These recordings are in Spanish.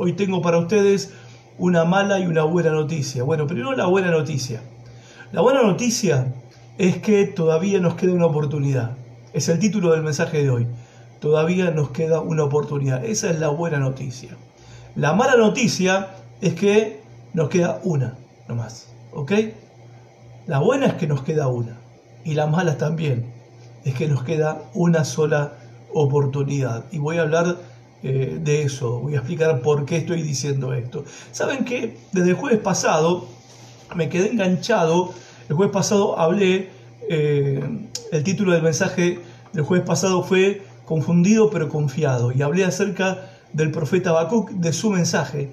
Hoy tengo para ustedes una mala y una buena noticia. Bueno, primero la buena noticia. La buena noticia es que todavía nos queda una oportunidad. Es el título del mensaje de hoy. Todavía nos queda una oportunidad. Esa es la buena noticia. La mala noticia es que nos queda una nomás. ¿Ok? La buena es que nos queda una. Y la mala también es que nos queda una sola oportunidad. Y voy a hablar eh, de eso. Voy a explicar por qué estoy diciendo esto. Saben que desde el jueves pasado me quedé enganchado. El jueves pasado hablé, eh, el título del mensaje del jueves pasado fue Confundido pero confiado. Y hablé acerca del profeta Habacuc, de su mensaje,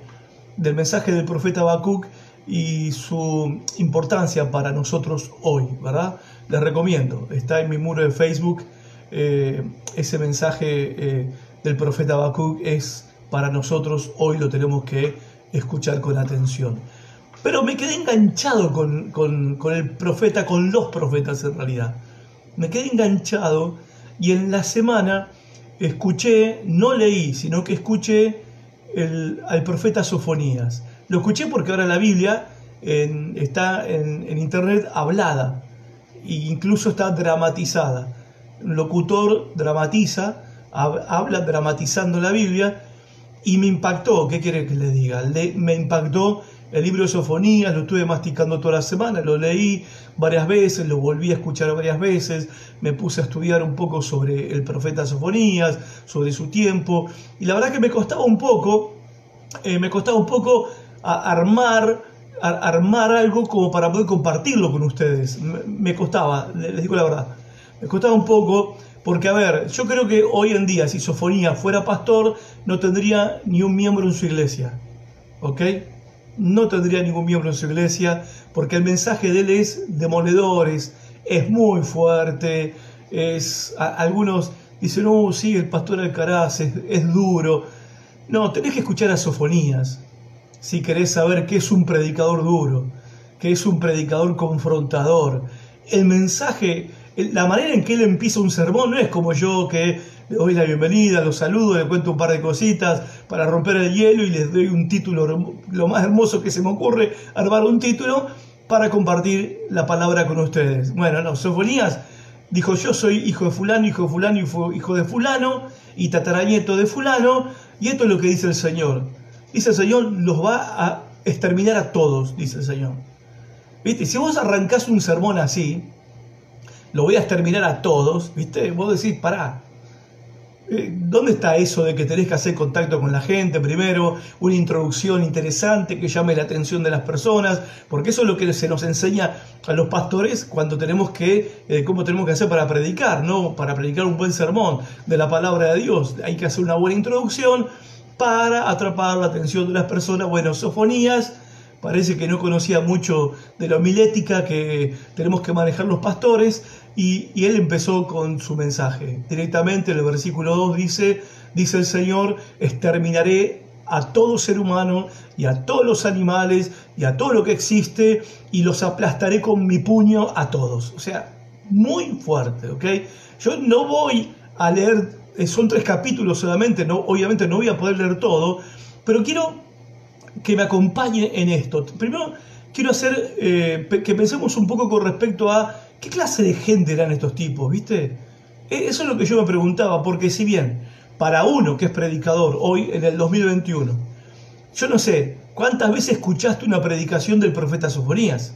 del mensaje del profeta Habacuc y su importancia para nosotros hoy, ¿verdad? Les recomiendo, está en mi muro de Facebook eh, ese mensaje del profeta Habacuc es para nosotros, hoy lo tenemos que escuchar con atención. Pero me quedé enganchado con, el profeta, con los profetas en realidad. Me quedé enganchado y en la semana escuché, no leí, sino que escuché al profeta Sofonías. Lo escuché porque ahora la Biblia está en, en, internet hablada e incluso está dramatizada. Un locutor dramatiza habla dramatizando la Biblia y me impactó, ¿qué quiere que le diga? me impactó el libro de Sofonías, lo estuve masticando toda la semana, lo leí varias veces, lo volví a escuchar varias veces, me puse a estudiar un poco sobre el profeta Sofonías, sobre su tiempo, y la verdad que me costaba un poco, eh, me costaba un poco armar, armar algo como para poder compartirlo con ustedes. Me costaba, les digo la verdad, me costaba un poco porque, a ver, yo creo que hoy en día, si Sofonía fuera pastor, no tendría ni un miembro en su iglesia. ¿Ok? No tendría ningún miembro en su iglesia, porque el mensaje de él es demoledor, es, muy fuerte. Es, algunos dicen, no, sí, el pastor Alcaraz es, es duro. No, tenés que escuchar a Sofonías si querés saber qué es un predicador duro, qué es un predicador confrontador. El mensaje la manera en que él empieza un sermón no es como yo que le doy la bienvenida, lo saludo, le cuento un par de cositas para romper el hielo y les doy un título, lo más hermoso que se me ocurre, armar un título para compartir la palabra con ustedes. Bueno, no, Sofonías dijo yo soy hijo de fulano, hijo de fulano, hijo de fulano y tataranieto de fulano y esto es lo que dice el Señor. Dice el Señor, los va a exterminar a todos, dice el Señor. ¿Viste? Si vos arrancás un sermón así, lo voy a exterminar a todos, ¿viste? Vos decís, pará, eh, ¿Dónde está eso de que tenés que hacer contacto con la gente primero? Una introducción interesante que llame la atención de las personas, porque eso es lo que se nos enseña a los pastores cuando tenemos que, eh, cómo tenemos que hacer para predicar, ¿no? Para predicar un buen sermón de la palabra de Dios. Hay que hacer una buena introducción para atrapar la atención de las personas. Bueno, sofonías parece que no conocía mucho de la homilética que tenemos que manejar los pastores y, él empezó con su mensaje. Directamente en el versículo 2 dice, dice el Señor, exterminaré a todo ser humano y a todos los animales y a todo lo que existe y los aplastaré con mi puño a todos. O sea, muy fuerte, ¿ok? Yo no voy a leer, eh, son tres capítulos solamente, no, obviamente no voy a poder leer todo, pero quiero que me acompañe en esto. Primero, quiero hacer eh, que pensemos un poco con respecto a qué clase de gente eran estos tipos, ¿viste? E, eso es lo que yo me preguntaba, porque si bien para uno que es predicador hoy en el 2021, yo no sé, ¿cuántas veces escuchaste una predicación del profeta Sofonías?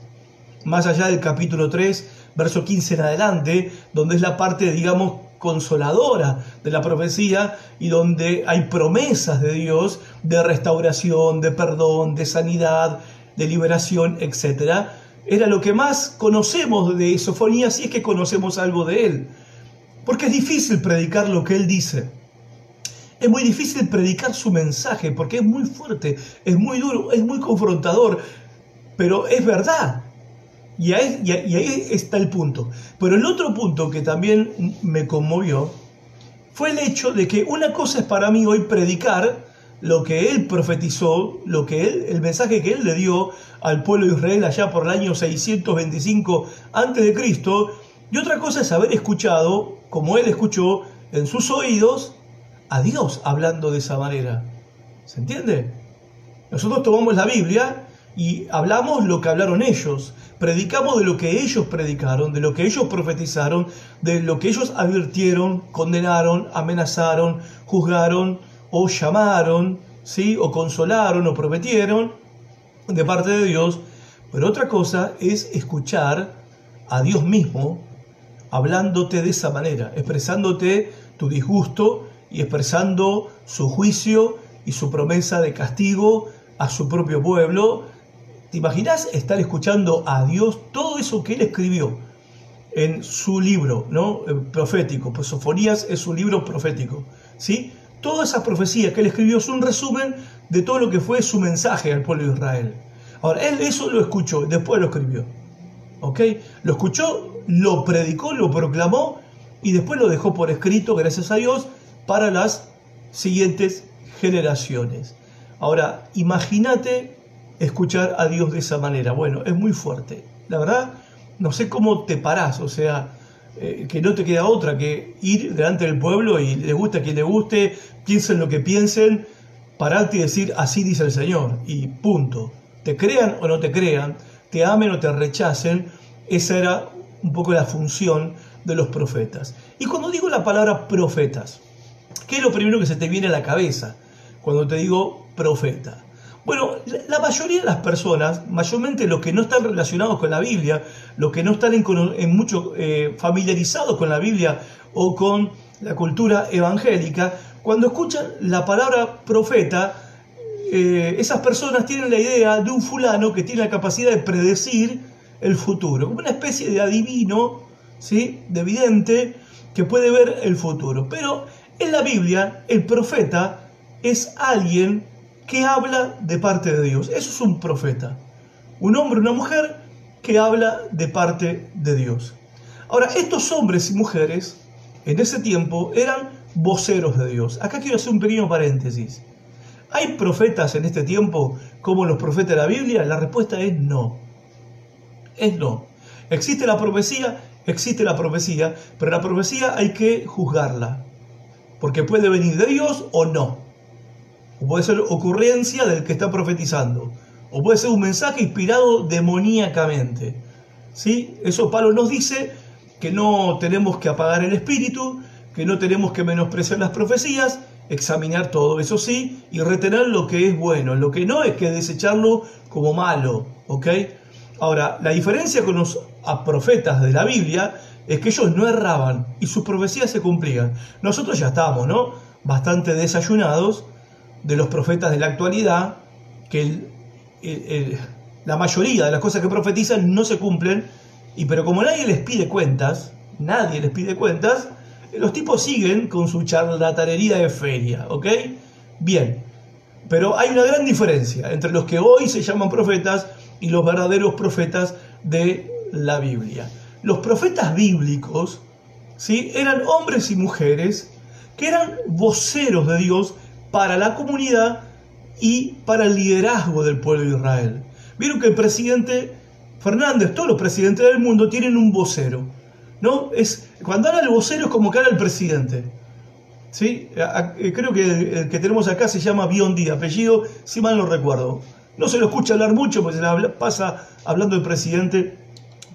Más allá del capítulo 3, verso 15 en adelante, donde es la parte, digamos, consoladora de la profecía y donde hay promesas de Dios de restauración, de perdón, de sanidad, de liberación, etc. Era lo que más conocemos de Sofonía si es que conocemos algo de él. Porque es difícil predicar lo que él dice. Es muy difícil predicar su mensaje porque es muy fuerte, es muy duro, es muy confrontador, pero es verdad. Y ahí, y ahí, está el punto. Pero el otro punto que también me conmovió fue el hecho de que una cosa es para mí hoy predicar lo que él profetizó, lo que él, el mensaje que él le dio al pueblo de Israel allá por el año 625 a.C., y otra cosa es haber escuchado, como él escuchó en sus oídos, a Dios hablando de esa manera. ¿Se entiende? Nosotros tomamos la Biblia y hablamos lo que hablaron ellos, predicamos de lo que ellos predicaron, de lo que ellos profetizaron, de lo que ellos advirtieron, condenaron, amenazaron, juzgaron o llamaron, ¿sí? o consolaron o prometieron de parte de Dios. Pero otra cosa es escuchar a Dios mismo hablándote de esa manera, expresándote tu disgusto y expresando su juicio y su promesa de castigo a su propio pueblo. ¿Te imaginas estar escuchando a Dios todo eso que él escribió en su libro ¿no? Eh, profético? Pues Sofonías es un libro profético. ¿sí? Todas esas profecías que él escribió es un resumen de todo lo que fue su mensaje al pueblo de Israel. Ahora, él eso lo escuchó, después lo escribió. ¿Ok? Lo escuchó, lo predicó, lo proclamó y después lo dejó por escrito, gracias a Dios, para las siguientes generaciones. Ahora, imagínate escuchar a Dios de esa manera. Bueno, es muy fuerte. La verdad, no sé cómo te parás, o sea, eh, que no te queda otra que ir delante del pueblo y le guste a quien le guste, piensen lo que piensen, pararte y decir, así dice el Señor, y punto. Te crean o no te crean, te amen o te rechacen, esa era un poco la función de los profetas. Y cuando digo la palabra profetas, ¿qué es lo primero que se te viene a la cabeza cuando te digo profeta? Bueno, la mayoría de las personas, mayormente los que no están relacionados con la Biblia, los que no están en, mucho eh, familiarizados con la Biblia o con la cultura evangélica, cuando escuchan la palabra profeta, eh, esas personas tienen la idea de un fulano que tiene la capacidad de predecir el futuro, como una especie de adivino, ¿sí? de vidente, que puede ver el futuro. Pero en la Biblia, el profeta es alguien que habla de parte de Dios. Eso es un profeta. Un hombre, una mujer que habla de parte de Dios. Ahora, estos hombres y mujeres en ese tiempo eran voceros de Dios. Acá quiero hacer un pequeño paréntesis. ¿Hay profetas en este tiempo como los profetas de la Biblia? La respuesta es no. Es no. ¿Existe la profecía? Existe la profecía, pero la profecía hay que juzgarla. Porque puede venir de Dios o no. O puede ser ocurrencia del que está profetizando. O puede ser un mensaje inspirado demoníacamente. ¿Sí? Eso Pablo nos dice que no tenemos que apagar el espíritu, que no tenemos que menospreciar las profecías, examinar todo, eso sí, y retener lo que es bueno. Lo que no es que desecharlo como malo. ¿Ok? Ahora, la diferencia con los profetas de la Biblia es que ellos no erraban y sus profecías se cumplían. Nosotros ya estamos, ¿no? Bastante desayunados de los profetas de la actualidad, que la mayoría de las cosas que profetizan no se cumplen, y pero como nadie les pide cuentas, nadie les pide cuentas, los tipos siguen con su charlatanería de feria, ¿ok? Bien, pero hay una gran diferencia entre los que hoy se llaman profetas y los verdaderos profetas de la Biblia. Los profetas bíblicos ¿sí? eran hombres y mujeres que eran voceros de Dios para la comunidad y para el liderazgo del pueblo de Israel. Vieron que el presidente Fernández, todos los presidentes del mundo tienen un vocero. ¿no? Es, cuando habla el vocero es como que habla el presidente. ¿sí? Eh, creo que el que tenemos acá se llama Biondi, apellido, si mal no recuerdo. No se lo escucha hablar mucho, pues se pasa hablando del presidente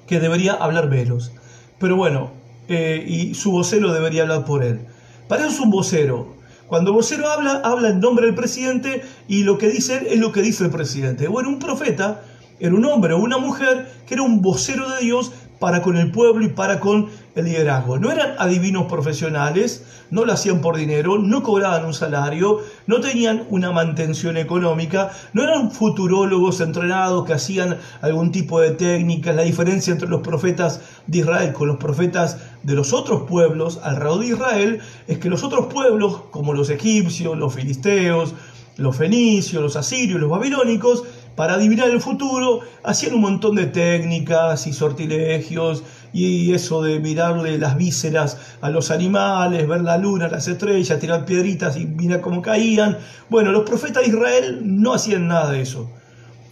que debería hablar menos. Pero bueno, eh, y su vocero debería hablar por él. Para eso es un vocero. Cuando vocero habla, habla en nombre del presidente y lo que dice es lo que dice el presidente. Bueno, un profeta era un hombre o una mujer que era un vocero de Dios para con el pueblo y para con el liderazgo. No eran adivinos profesionales, no lo hacían por dinero, no cobraban un salario, no tenían una mantención económica, no eran futurólogos entrenados que hacían algún tipo de técnica. La diferencia entre los profetas de Israel con los profetas de los otros pueblos alrededor de Israel es que los otros pueblos, como los egipcios, los filisteos, los fenicios, los asirios, los babilónicos, para adivinar el futuro, hacían un montón de técnicas y sortilegios y eso de mirarle las vísceras a los animales, ver la luna, las estrellas, tirar piedritas y mirar cómo caían. Bueno, los profetas de Israel no hacían nada de eso.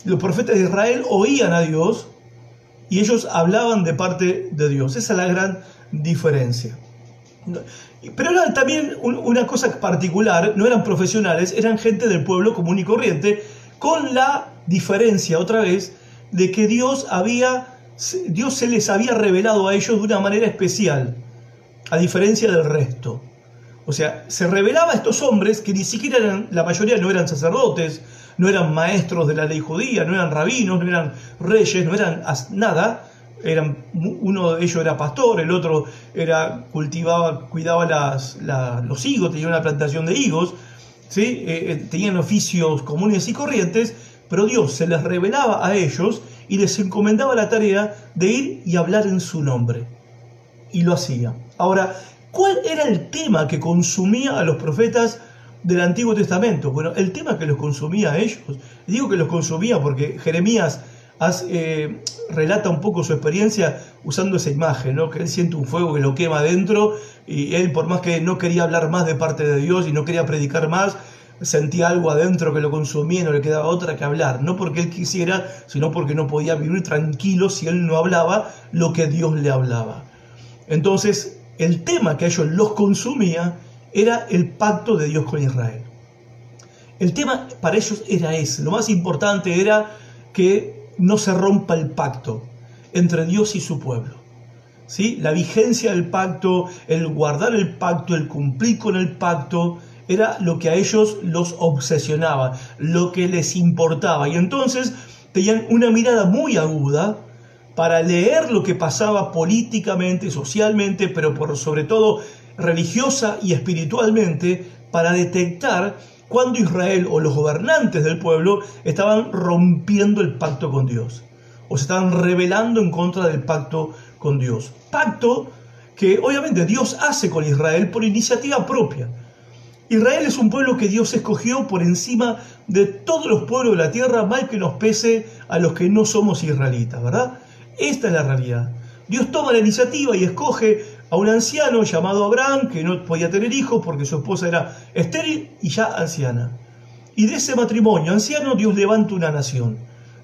Los profetas de Israel oían a Dios y ellos hablaban de parte de Dios. Esa es la gran diferencia. Pero era también una cosa particular, no eran profesionales, eran gente del pueblo común y corriente con la diferencia otra vez de que Dios había Dios se les había revelado a ellos de una manera especial, a diferencia del resto. O sea, se revelaba a estos hombres que ni siquiera eran, la mayoría no eran sacerdotes, no eran maestros de la ley judía, no eran rabinos, no eran reyes, no eran nada. Eran, uno de ellos era pastor, el otro era cultivaba, cuidaba las, los higos, tenía una plantación de higos, ¿sí? Eh, eh, tenían oficios comunes y corrientes, pero Dios se les revelaba a ellos y les encomendaba la tarea de ir y hablar en su nombre. Y lo hacía. Ahora, ¿cuál era el tema que consumía a los profetas del Antiguo Testamento? Bueno, el tema que los consumía a ellos, digo que los consumía porque Jeremías eh, relata un poco su experiencia usando esa imagen, ¿no? que él siente un fuego que lo quema adentro y él por más que no quería hablar más de parte de Dios y no quería predicar más, sentía algo adentro que lo consumía y no le quedaba otra que hablar, no porque él quisiera, sino porque no podía vivir tranquilo si él no hablaba lo que Dios le hablaba. Entonces, el tema que a ellos los consumía era el pacto de Dios con Israel. El tema para ellos era ese, lo más importante era que no se rompa el pacto entre Dios y su pueblo. ¿Sí? La vigencia del pacto, el guardar el pacto, el cumplir con el pacto, era lo que a ellos los obsesionaba, lo que les importaba. Y entonces tenían una mirada muy aguda para leer lo que pasaba políticamente, socialmente, pero por sobre todo religiosa y espiritualmente, para detectar cuando Israel o los gobernantes del pueblo estaban rompiendo el pacto con Dios, o se estaban rebelando en contra del pacto con Dios. Pacto que obviamente Dios hace con Israel por iniciativa propia. Israel es un pueblo que Dios escogió por encima de todos los pueblos de la tierra, mal que nos pese a los que no somos israelitas, ¿verdad? Esta es la realidad. Dios toma la iniciativa y escoge a un anciano llamado Abraham, que no podía tener hijos porque su esposa era estéril y ya anciana. Y de ese matrimonio anciano Dios levanta una nación.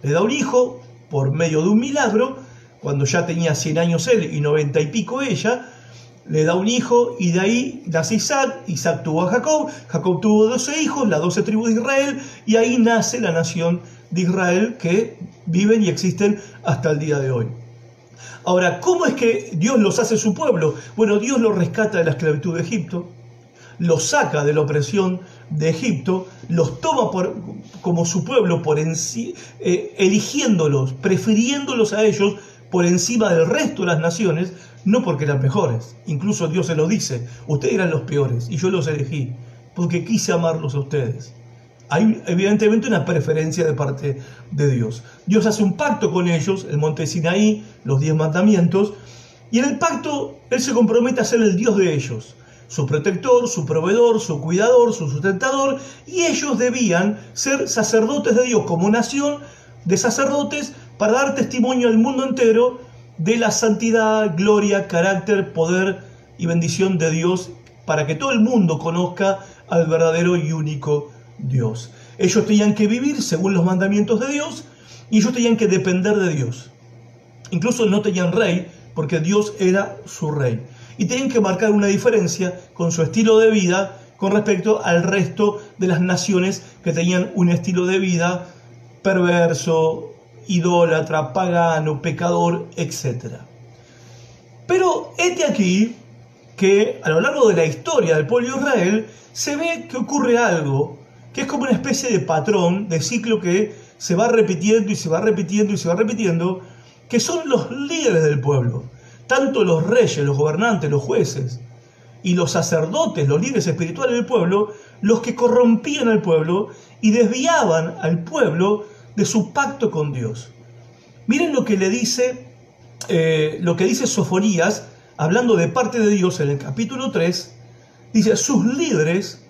Le da un hijo por medio de un milagro, cuando ya tenía 100 años él y 90 y pico ella, le da un hijo y de ahí nace Isaac, Isaac tuvo a Jacob, Jacob tuvo 12 hijos, las 12 tribus de Israel, y ahí nace la nación de Israel que viven y existen hasta el día de hoy. Ahora, ¿cómo es que Dios los hace su pueblo? Bueno, Dios los rescata de la esclavitud de Egipto, los saca de la opresión de Egipto, los toma como su pueblo, por en, eh, eligiéndolos, prefiriéndolos a ellos por encima del resto de las naciones, no porque eran mejores, incluso Dios se lo dice, ustedes eran los peores y yo los elegí, porque quise amarlos a ustedes. Hay evidentemente una preferencia de parte de Dios. Dios hace un pacto con ellos, el monte Sinaí, los diez mandamientos, y en el pacto Él se compromete a ser el Dios de ellos, su protector, su proveedor, su cuidador, su sustentador, y ellos debían ser sacerdotes de Dios como nación de sacerdotes para dar testimonio al mundo entero de la santidad, gloria, carácter, poder y bendición de Dios para que todo el mundo conozca al verdadero y único Dios. Ellos tenían que vivir según los mandamientos de Dios y ellos tenían que depender de Dios. Incluso no tenían rey porque Dios era su rey. Y tenían que marcar una diferencia con su estilo de vida con respecto al resto de las naciones que tenían un estilo de vida perverso, idólatra, pagano, pecador, etc. Pero este aquí que a lo largo de la historia del pueblo de Israel se ve que ocurre algo que es como una especie de patrón, de ciclo que se va repitiendo y se va repitiendo y se va repitiendo, que son los líderes del pueblo, tanto los reyes, los gobernantes, los jueces y los sacerdotes, los líderes espirituales del pueblo, los que corrompían al pueblo y desviaban al pueblo de su pacto con Dios. Miren lo que le dice, eh, lo que dice Sofonías, hablando de parte de Dios en el capítulo 3, dice, sus líderes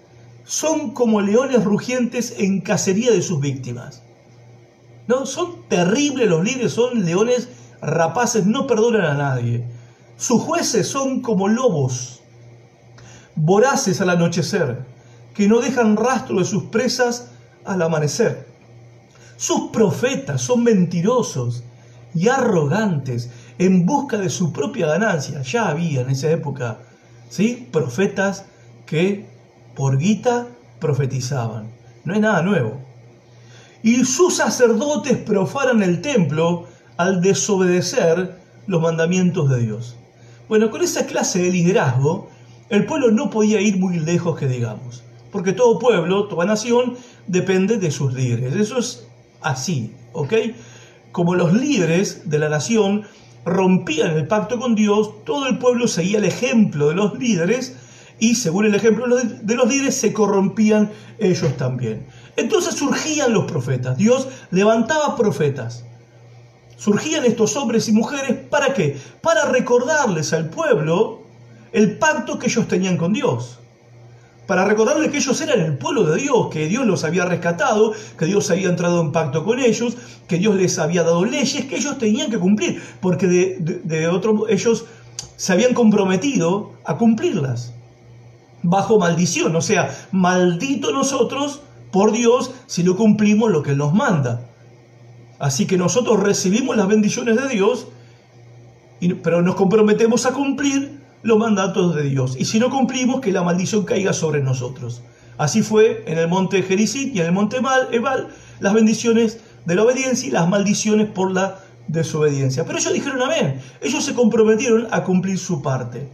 son como leones rugientes en cacería de sus víctimas. ¿No? Son terribles los líderes, son leones rapaces, no perdonan a nadie. Sus jueces son como lobos, voraces al anochecer, que no dejan rastro de sus presas al amanecer. Sus profetas son mentirosos y arrogantes en busca de su propia ganancia. Ya había en esa época ¿sí? profetas que por guita profetizaban. No es nada nuevo. y sus sacerdotes profanan el templo al desobedecer los mandamientos de Dios. Bueno, con esa clase de liderazgo, el pueblo no podía ir muy lejos que digamos, porque todo pueblo, toda nación, depende de sus líderes. Eso es así, ¿ok? Como los líderes de la nación rompían el pacto con Dios, todo el pueblo seguía el ejemplo de los líderes y según el ejemplo de los líderes se corrompían ellos también. Entonces surgían los profetas, Dios levantaba profetas. Surgían estos hombres y mujeres para qué? Para recordarles al pueblo el pacto que ellos tenían con Dios. Para recordarles que ellos eran el pueblo de Dios, que Dios los había rescatado, que Dios había entrado en pacto con ellos, que Dios les había dado leyes que ellos tenían que cumplir, porque de, otro ellos se habían comprometido a cumplirlas bajo maldición, o sea, maldito nosotros por Dios si no cumplimos lo que Él nos manda. Así que nosotros recibimos las bendiciones de Dios, pero nos comprometemos a cumplir los mandatos de Dios. Y si no cumplimos, que la maldición caiga sobre nosotros. Así fue en el monte Jericit y en el monte Ebal, las bendiciones de la obediencia y las maldiciones por la desobediencia. Pero ellos dijeron amén. Ellos se comprometieron a cumplir su parte.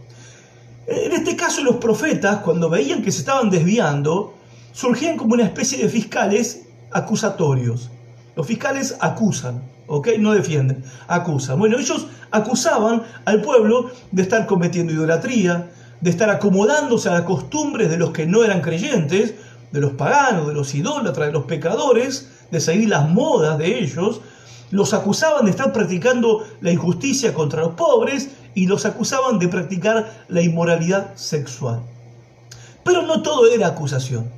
En este caso los profetas, cuando veían que se estaban desviando, surgían como una especie de fiscales acusatorios. Los fiscales acusan, No defienden, acusan. Bueno, ellos acusaban al pueblo de estar cometiendo idolatría, de estar acomodándose a las costumbres de los que no eran creyentes, de los paganos, de los idólatras, de los pecadores, de seguir las modas de ellos. Los acusaban de estar practicando la injusticia contra los pobres y los acusaban de practicar la inmoralidad sexual. Pero no todo era acusación.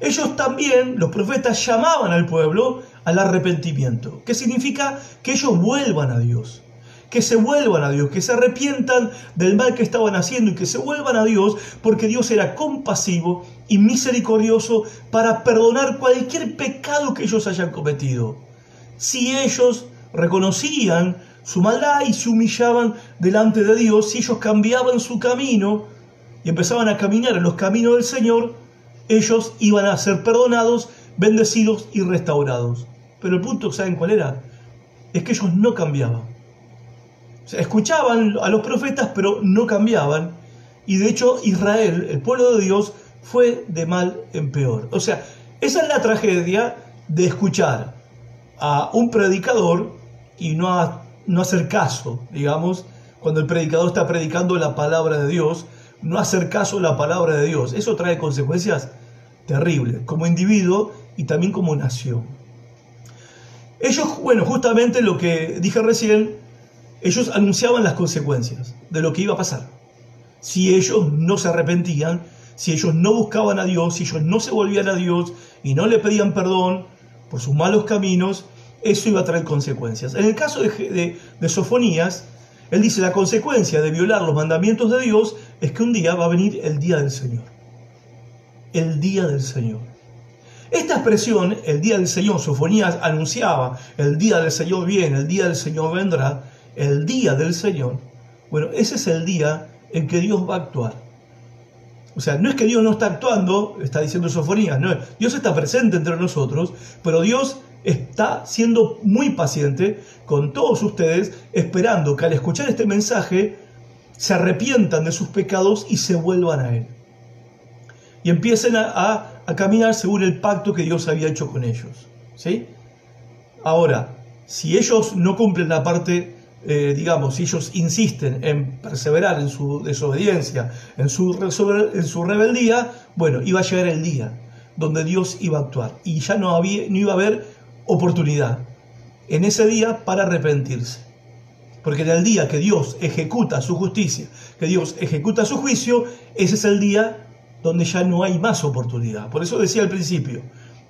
Ellos también, los profetas, llamaban al pueblo al arrepentimiento, que significa que ellos vuelvan a Dios, que se vuelvan a Dios, que se arrepientan del mal que estaban haciendo y que se vuelvan a Dios porque Dios era compasivo y misericordioso para perdonar cualquier pecado que ellos hayan cometido. Si ellos reconocían su maldad y se humillaban delante de Dios, si ellos cambiaban su camino y empezaban a caminar en los caminos del Señor, ellos iban a ser perdonados, bendecidos y restaurados. Pero el punto, ¿saben cuál era? Es que ellos no cambiaban. escuchaban a los profetas, pero no cambiaban. Y de hecho Israel, el pueblo de Dios, fue de mal en peor. O sea, esa es la tragedia de escuchar a un predicador y no, no hacer caso, digamos, cuando el predicador está predicando la palabra de Dios, no hacer caso a la palabra de Dios. Eso trae consecuencias terribles, como individuo y también como nación. Ellos, bueno, justamente lo que dije recién, ellos anunciaban las consecuencias de lo que iba a pasar. Si ellos no se arrepentían, si ellos no buscaban a Dios, si ellos no se volvían a Dios y no le pedían perdón por sus malos caminos, eso iba a traer consecuencias. En el caso de, de Sofonías, él dice, la consecuencia de violar los mandamientos de Dios es que un día va a venir el día del Señor. El día del Señor. Esta expresión, el día del Señor, Sofonías anunciaba, el día del Señor viene, el día del Señor vendrá, el día del Señor. Bueno, ese es el día en que Dios va a actuar. O sea, no es que Dios no está actuando, está diciendo Sofonías, no, Dios está presente entre nosotros, pero Dios está siendo muy paciente con todos ustedes, esperando que al escuchar este mensaje se arrepientan de sus pecados y se vuelvan a Él. Y empiecen a a caminar según el pacto que Dios había hecho con ellos. ¿sí? Ahora, si ellos no cumplen la parte, eh, digamos, si ellos insisten en perseverar en su desobediencia, en su, en su rebeldía, bueno, iba a llegar el día donde Dios iba a actuar y ya no, había, no iba a haber oportunidad en ese día para arrepentirse. Porque en el día que Dios ejecuta su justicia, que Dios ejecuta su juicio, ese es el día donde ya no hay más oportunidad. Por eso decía al principio,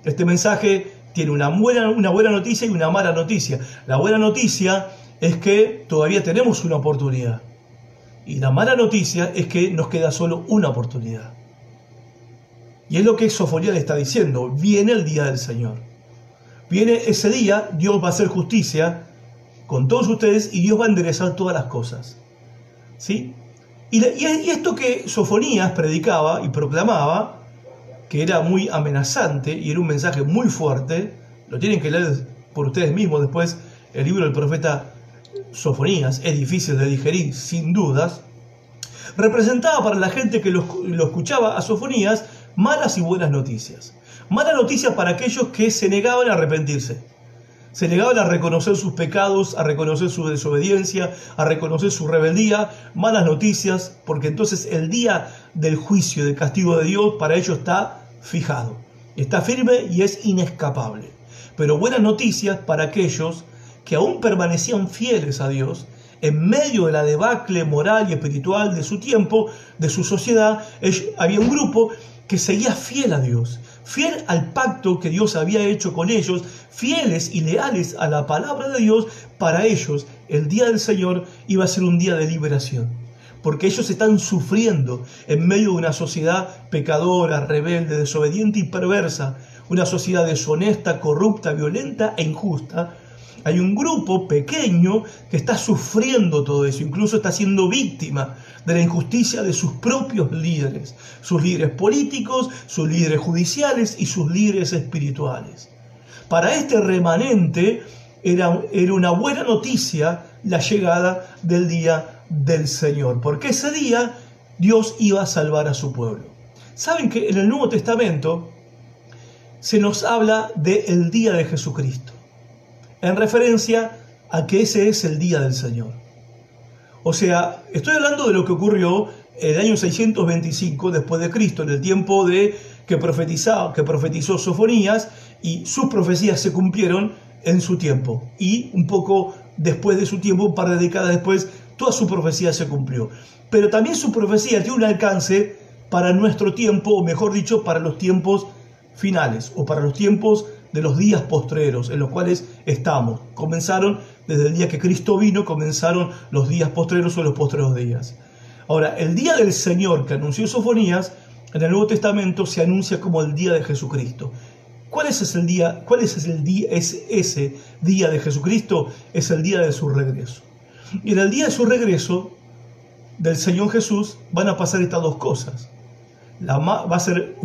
este mensaje tiene una buena, una buena noticia y una mala noticia. La buena noticia es que todavía tenemos una oportunidad. Y la mala noticia es que nos queda solo una oportunidad. Y es lo que Sofonía le está diciendo. Viene el día del Señor. Viene ese día, Dios va a hacer justicia con todos ustedes y Dios va a enderezar todas las cosas. ¿Sí? Y, esto que Sofonías predicaba y proclamaba, que era muy amenazante y era un mensaje muy fuerte, lo tienen que leer por ustedes mismos después, el libro del profeta Sofonías, es difícil de digerir, sin dudas, representaba para la gente que lo, lo escuchaba a Sofonías malas y buenas noticias. Malas noticias para aquellos que se negaban a arrepentirse. Se negaban a reconocer sus pecados, a reconocer su desobediencia, a reconocer su rebeldía. Malas noticias, porque entonces el día del juicio, del castigo de Dios, para ellos está fijado. Está firme y es inescapable. Pero buenas noticias para aquellos que aún permanecían fieles a Dios en medio de la debacle moral y espiritual de su tiempo, de su sociedad, había un grupo que seguía fiel a Dios, fiel al pacto que Dios había hecho con ellos, fieles y leales a la palabra de Dios, para ellos el día del Señor iba a ser un día de liberación. Porque ellos están sufriendo en medio de una sociedad pecadora, rebelde, desobediente y perversa, una sociedad deshonesta, corrupta, violenta e injusta, hay un grupo pequeño que está sufriendo todo eso, incluso está siendo víctima de la injusticia de sus propios líderes, sus líderes políticos, sus líderes judiciales y sus líderes espirituales. Para este remanente era, era una buena noticia la llegada del día del Señor, porque ese día Dios iba a salvar a su pueblo. Saben que en el Nuevo Testamento se nos habla del día de Jesucristo en referencia a que ese es el día del Señor. O sea, estoy hablando de lo que ocurrió en el año 625 después de Cristo, en el tiempo de que profetizó, que profetizó Sofonías y sus profecías se cumplieron en su tiempo. Y un poco después de su tiempo, un par de décadas después, toda su profecía se cumplió. Pero también su profecía tiene un alcance para nuestro tiempo, o mejor dicho, para los tiempos finales, o para los tiempos de los días postreros en los cuales estamos. Comenzaron desde el día que Cristo vino, comenzaron los días postreros o los postreros días. Ahora, el día del Señor que anunció Sofonías, en el Nuevo Testamento se anuncia como el día de Jesucristo. ¿Cuál es ese día? ¿Cuál es el día? Es ese día de Jesucristo es el día de su regreso. Y en el día de su regreso del Señor Jesús van a pasar estas dos cosas. La, va, a ser,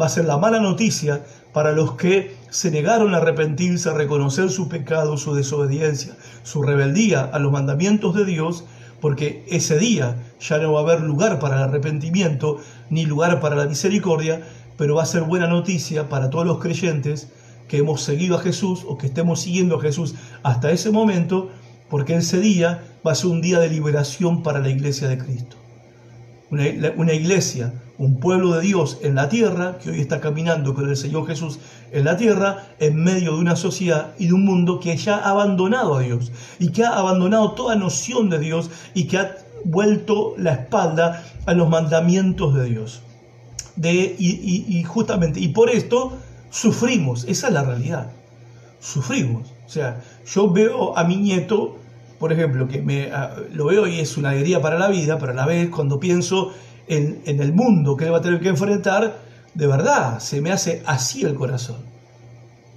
va a ser la mala noticia para los que se negaron a arrepentirse, a reconocer su pecado, su desobediencia, su rebeldía a los mandamientos de Dios, porque ese día ya no va a haber lugar para el arrepentimiento ni lugar para la misericordia, pero va a ser buena noticia para todos los creyentes que hemos seguido a Jesús o que estemos siguiendo a Jesús hasta ese momento, porque ese día va a ser un día de liberación para la iglesia de Cristo. Una, una iglesia un pueblo de Dios en la tierra, que hoy está caminando con el Señor Jesús en la tierra, en medio de una sociedad y de un mundo que ya ha abandonado a Dios y que ha abandonado toda noción de Dios y que ha vuelto la espalda a los mandamientos de Dios. De, y, justamente, y por esto sufrimos, esa es la realidad, sufrimos. O sea, yo veo a mi nieto, por ejemplo, que me, lo veo y es una alegría para la vida, pero a la vez cuando pienso en, el mundo que él va a tener que enfrentar, de verdad, se me hace así el corazón.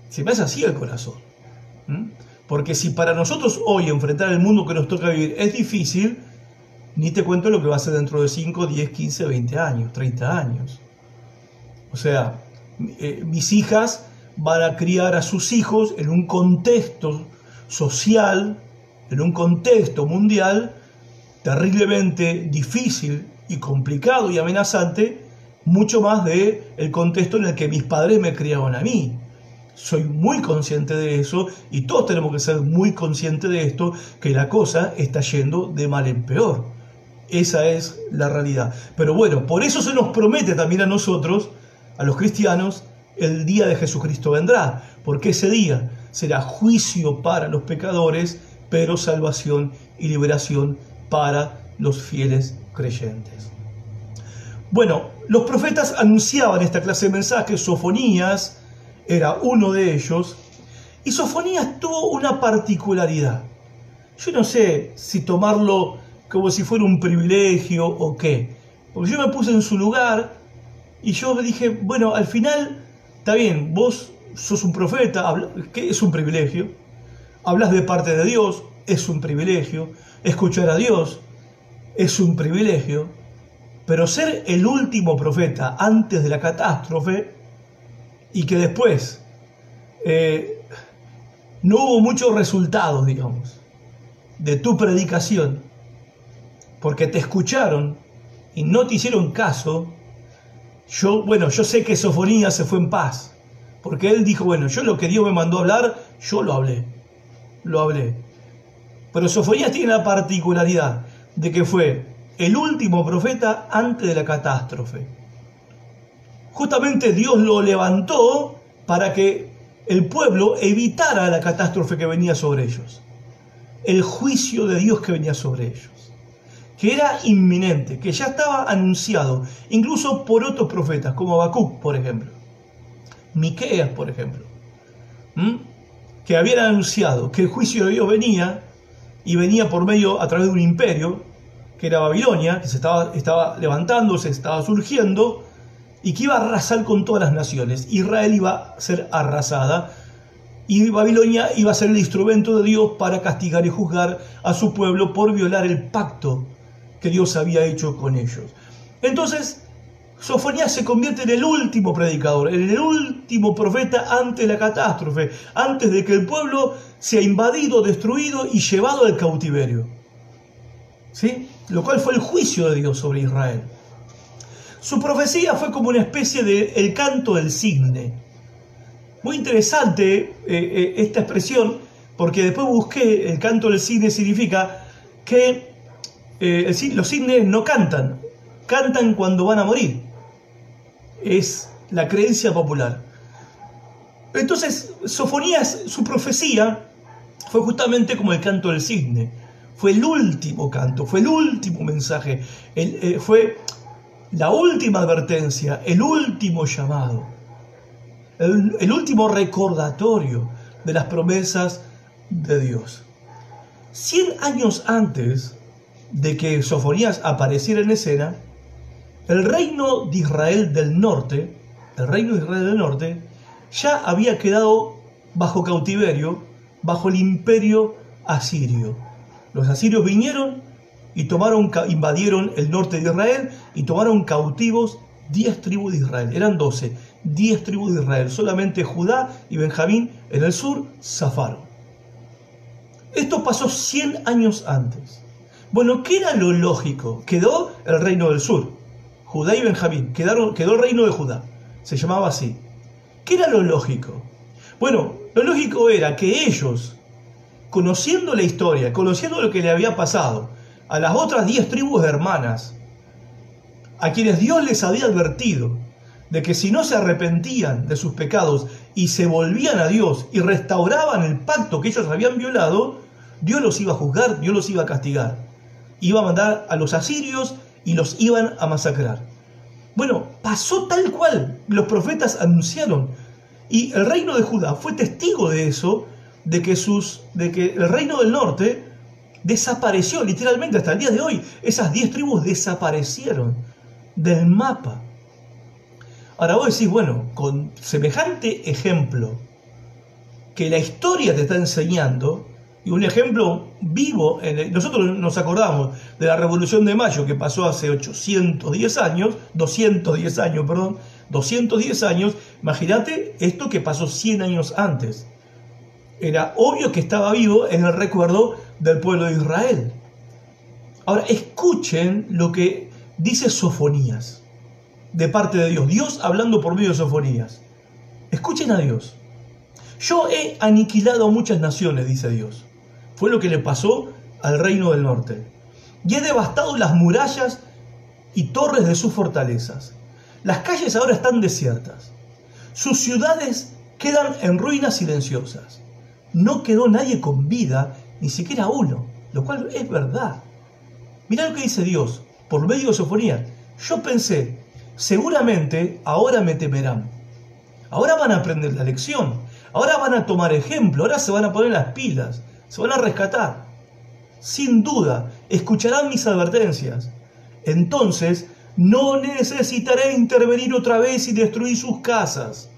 Se me hace así el corazón. Porque si para nosotros hoy enfrentar el mundo que nos toca vivir es difícil, ni te cuento lo que va a ser dentro de 5, 10, 15, 20 años, 30 años. O sea, eh, mis hijas van a criar a sus hijos en un contexto social, en un contexto mundial terriblemente difícil y complicado y amenazante, mucho más de el contexto en el que mis padres me criaban a mí. Soy muy consciente de eso y todos tenemos que ser muy conscientes de esto, que la cosa está yendo de mal en peor. Esa es la realidad. Pero bueno, por eso se nos promete también a nosotros, a los cristianos, el día de Jesucristo vendrá, porque ese día será juicio para los pecadores, pero salvación y liberación para los fieles creyentes. Bueno, los profetas anunciaban esta clase de mensajes, Sofonías era uno de ellos, y Sofonías tuvo una particularidad. Yo no sé si tomarlo como si fuera un privilegio o qué, porque yo me puse en su lugar y yo dije, bueno, al final, está bien, vos sos un profeta, que es un privilegio, hablas de parte de Dios, es un privilegio, escuchar a Dios es un privilegio, pero ser el último profeta antes de la catástrofe y que después eh, no hubo muchos resultados, digamos, de tu predicación, porque te escucharon y no te hicieron caso, yo, bueno, yo sé que Sofonía se fue en paz, porque él dijo, bueno, yo lo que Dios me mandó a hablar, yo lo hablé, lo hablé. Pero Sofonías tiene la particularidad de que fue el último profeta antes de la catástrofe. Justamente Dios lo levantó para que el pueblo evitara la catástrofe que venía sobre ellos, el juicio de Dios que venía sobre ellos, que era inminente, que ya estaba anunciado, incluso por otros profetas, como Habacuc, por ejemplo, Miqueas, por ejemplo, que habían anunciado que el juicio de Dios venía y venía por medio a través de un imperio, que era Babilonia, que se estaba, estaba levantando, se estaba surgiendo, y que iba a arrasar con todas las naciones. Israel iba a ser arrasada y Babilonia iba a ser el instrumento de Dios para castigar y juzgar a su pueblo por violar el pacto que Dios había hecho con ellos. Entonces, Sofonías se convierte en el último predicador, en el último profeta antes de la catástrofe, antes de que el pueblo sea invadido, destruido y llevado al cautiverio. ¿Sí? Lo cual fue el juicio de Dios sobre Israel. Su profecía fue como una especie de el canto del cisne. Muy interesante eh, eh, esta expresión, porque después busqué el canto del cisne significa que eh, los cisnes no cantan, cantan cuando van a morir. Es la creencia popular. Entonces, Sofonías, su profecía fue justamente como el canto del cisne. Fue el último canto, fue el último mensaje, fue la última advertencia, el último llamado, el, último recordatorio de las promesas de Dios. Cien años antes de que Sofonías apareciera en escena, el reino de Israel del norte, el reino de Israel del norte, ya había quedado bajo cautiverio, bajo el imperio asirio. Los asirios vinieron y tomaron, invadieron el norte de Israel y tomaron cautivos 10 tribus de Israel. Eran 12, 10 tribus de Israel. Solamente Judá y Benjamín en el sur zafaron. Esto pasó 100 años antes. Bueno, ¿qué era lo lógico? Quedó el reino del sur. Judá y Benjamín. Quedaron, quedó el reino de Judá. Se llamaba así. ¿Qué era lo lógico? Bueno, lo lógico era que ellos, conociendo la historia, conociendo lo que le había pasado, a las otras diez tribus hermanas, a quienes Dios les había advertido de que si no se arrepentían de sus pecados y se volvían a Dios y restauraban el pacto que ellos habían violado, Dios los iba a juzgar, Dios los iba a castigar. Iba a mandar a los asirios y los iban a masacrar. Bueno, pasó tal cual los profetas anunciaron. Y el reino de Judá fue testigo de eso, de que, sus, de que el reino del norte desapareció literalmente hasta el día de hoy. Esas 10 tribus desaparecieron del mapa. Ahora vos decís, bueno, con semejante ejemplo que la historia te está enseñando, y un ejemplo vivo, nosotros nos acordamos de la Revolución de Mayo que pasó hace 810 años, 210 años, perdón, 210 años, imagínate esto que pasó 100 años antes. Era obvio que estaba vivo en el recuerdo del pueblo de Israel. Ahora, escuchen lo que dice Sofonías de parte de Dios. Dios hablando por medio de Sofonías. Escuchen a Dios. Yo he aniquilado a muchas naciones, dice Dios. Fue lo que le pasó al reino del norte. Y he devastado las murallas y torres de sus fortalezas. Las calles ahora están desiertas. Sus ciudades quedan en ruinas silenciosas. No quedó nadie con vida ni siquiera uno, lo cual es verdad. Mirá lo que dice Dios por medio de Sofonía. Yo pensé, seguramente ahora me temerán. Ahora van a aprender la lección. Ahora van a tomar ejemplo. Ahora se van a poner las pilas. Se van a rescatar. Sin duda, escucharán mis advertencias. Entonces, no necesitaré intervenir otra vez y destruir sus casas.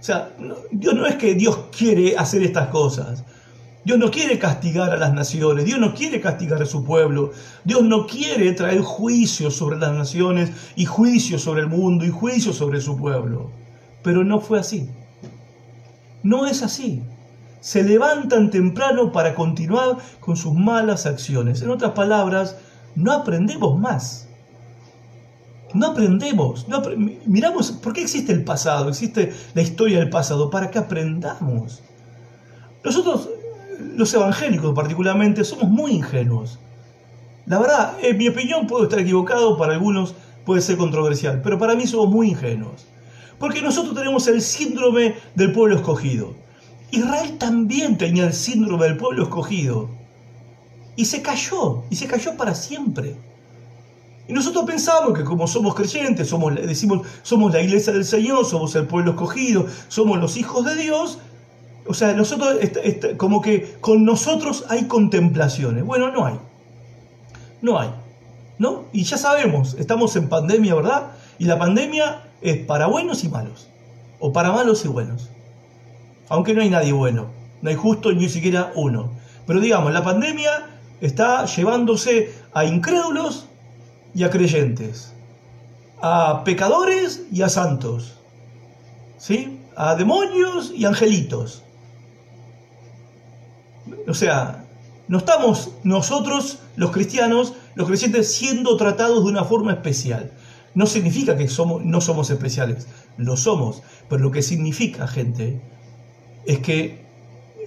O sea, Dios no es que Dios quiere hacer estas cosas. Dios no quiere castigar a las naciones, Dios no quiere castigar a su pueblo, Dios no quiere traer juicio sobre las naciones y juicio sobre el mundo y juicio sobre su pueblo. Pero no fue así. No es así. Se levantan temprano para continuar con sus malas acciones. En otras palabras, no aprendemos más. No aprendemos. No miramos, ¿por qué existe el pasado? Existe la historia del pasado para que aprendamos. Nosotros, los evangélicos particularmente, somos muy ingenuos. La verdad, en mi opinión puedo estar equivocado, para algunos puede ser controversial, pero para mí somos muy ingenuos. Porque nosotros tenemos el síndrome del pueblo escogido. Israel también tenía el síndrome del pueblo escogido. Y se cayó, y se cayó para siempre. Y nosotros pensamos que como somos creyentes, somos, decimos, somos la iglesia del Señor, somos el pueblo escogido, somos los hijos de Dios, o sea, nosotros, como que con nosotros hay contemplaciones. Bueno, no hay. No hay. ¿No? Y ya sabemos, estamos en pandemia, ¿verdad? Y la pandemia es para buenos y malos. O para malos y buenos. Aunque no hay nadie bueno. No hay justo ni siquiera uno. Pero digamos, la pandemia está llevándose a incrédulos y a creyentes. A pecadores y a santos. ¿Sí? A demonios y angelitos. O sea, no estamos nosotros, los cristianos, los creyentes, siendo tratados de una forma especial. No significa que somos, no somos especiales, lo somos, pero lo que significa, gente, es que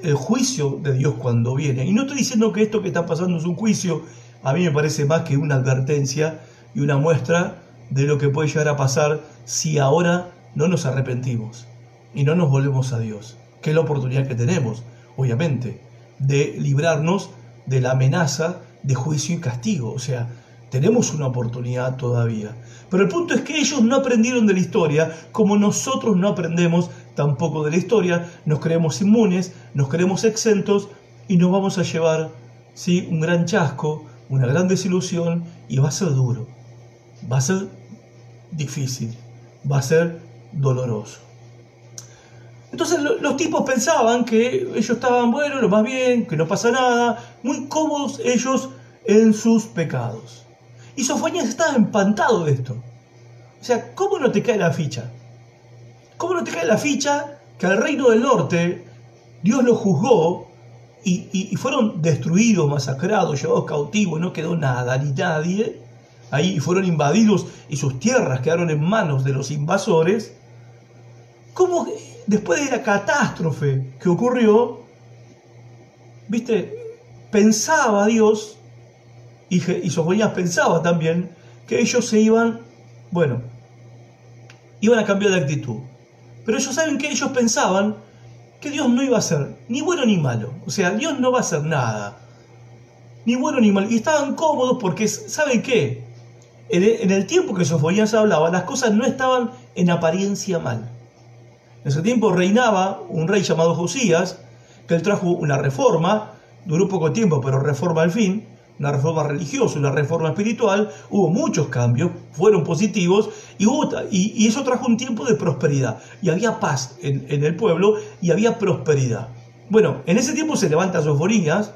el juicio de Dios cuando viene, y no estoy diciendo que esto que está pasando es un juicio, a mí me parece más que una advertencia y una muestra de lo que puede llegar a pasar si ahora no nos arrepentimos y no nos volvemos a Dios, que es la oportunidad que tenemos, obviamente de librarnos de la amenaza de juicio y castigo. O sea, tenemos una oportunidad todavía. Pero el punto es que ellos no aprendieron de la historia como nosotros no aprendemos tampoco de la historia. Nos creemos inmunes, nos creemos exentos y nos vamos a llevar ¿sí? un gran chasco, una gran desilusión y va a ser duro. Va a ser difícil, va a ser doloroso. Entonces los tipos pensaban que ellos estaban, bueno, lo más bien, que no pasa nada, muy cómodos ellos en sus pecados. Y Sofonías estaba empantado de esto. O sea, ¿cómo no te cae la ficha? ¿Cómo no te cae la ficha que al reino del norte Dios lo juzgó y, y fueron destruidos, masacrados, llevados cautivos, no quedó nada ni nadie? Ahí fueron invadidos y sus tierras quedaron en manos de los invasores. ¿Cómo después de la catástrofe que ocurrió, viste, pensaba Dios, y, y Sofonías pensaba también, que ellos se iban, bueno, iban a cambiar de actitud. Pero ellos saben que ellos pensaban que Dios no iba a ser ni bueno ni malo. O sea, Dios no va a hacer nada. Ni bueno ni malo. Y estaban cómodos porque, ¿saben qué? En el tiempo que Sofonías hablaba, las cosas no estaban en apariencia mal. En ese tiempo reinaba un rey llamado Josías, que él trajo una reforma, duró poco tiempo, pero reforma al fin, una reforma religiosa, una reforma espiritual, hubo muchos cambios, fueron positivos, y, eso trajo un tiempo de prosperidad, y había paz en, el pueblo, y había prosperidad. Bueno, en ese tiempo se levanta Sofonías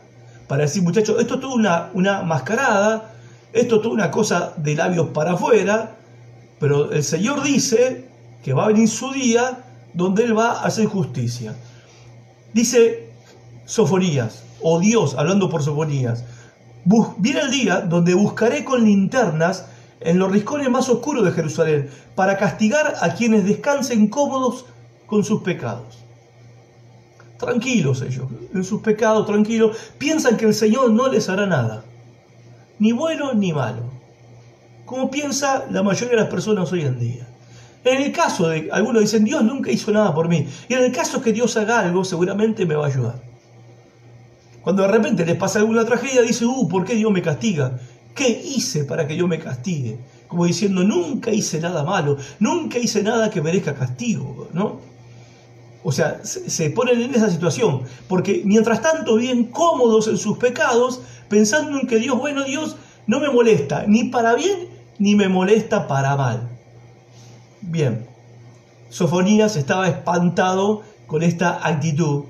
para decir, muchachos, esto es toda una, una mascarada, esto es toda una cosa de labios para afuera, pero el Señor dice que va a venir su día donde Él va a hacer justicia. Dice Sofonías, o Dios, hablando por Sofonías, viene el día donde buscaré con linternas en los rincones más oscuros de Jerusalén para castigar a quienes descansen cómodos con sus pecados. Tranquilos ellos, en sus pecados, tranquilos, piensan que el Señor no les hará nada, ni bueno ni malo, como piensa la mayoría de las personas hoy en día. En el caso de, algunos dicen, Dios nunca hizo nada por mí. Y en el caso que Dios haga algo, seguramente me va a ayudar. Cuando de repente les pasa alguna tragedia, dice, uh, ¿por qué Dios me castiga? ¿Qué hice para que Dios me castigue? Como diciendo, nunca hice nada malo, nunca hice nada que merezca castigo, ¿no? O sea, se ponen en esa situación, porque mientras tanto viven cómodos en sus pecados, pensando en que Dios, bueno, Dios no me molesta, ni para bien, ni me molesta para mal. Bien, Sofonías estaba espantado con esta actitud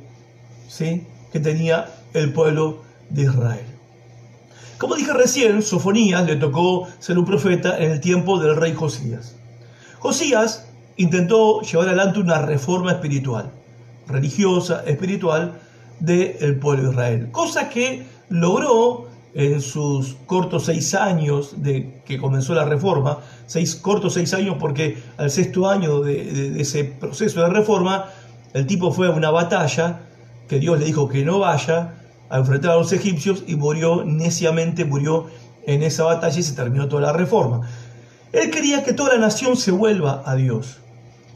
¿sí? que tenía el pueblo de Israel. Como dije recién, Sofonías le tocó ser un profeta en el tiempo del rey Josías. Josías intentó llevar adelante una reforma espiritual, religiosa, espiritual, del pueblo de Israel. Cosa que logró en sus cortos seis años de que comenzó la reforma, seis cortos seis años porque al sexto año de, ese proceso de reforma, el tipo fue a una batalla que Dios le dijo que no vaya a enfrentar a los egipcios y murió neciamente, murió en esa batalla y se terminó toda la reforma. Él quería que toda la nación se vuelva a Dios.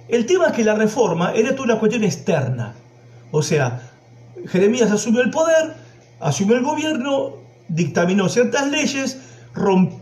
El tema es que la reforma era toda una cuestión externa. O sea, Jeremías asumió el poder, asumió el gobierno, dictaminó ciertas leyes,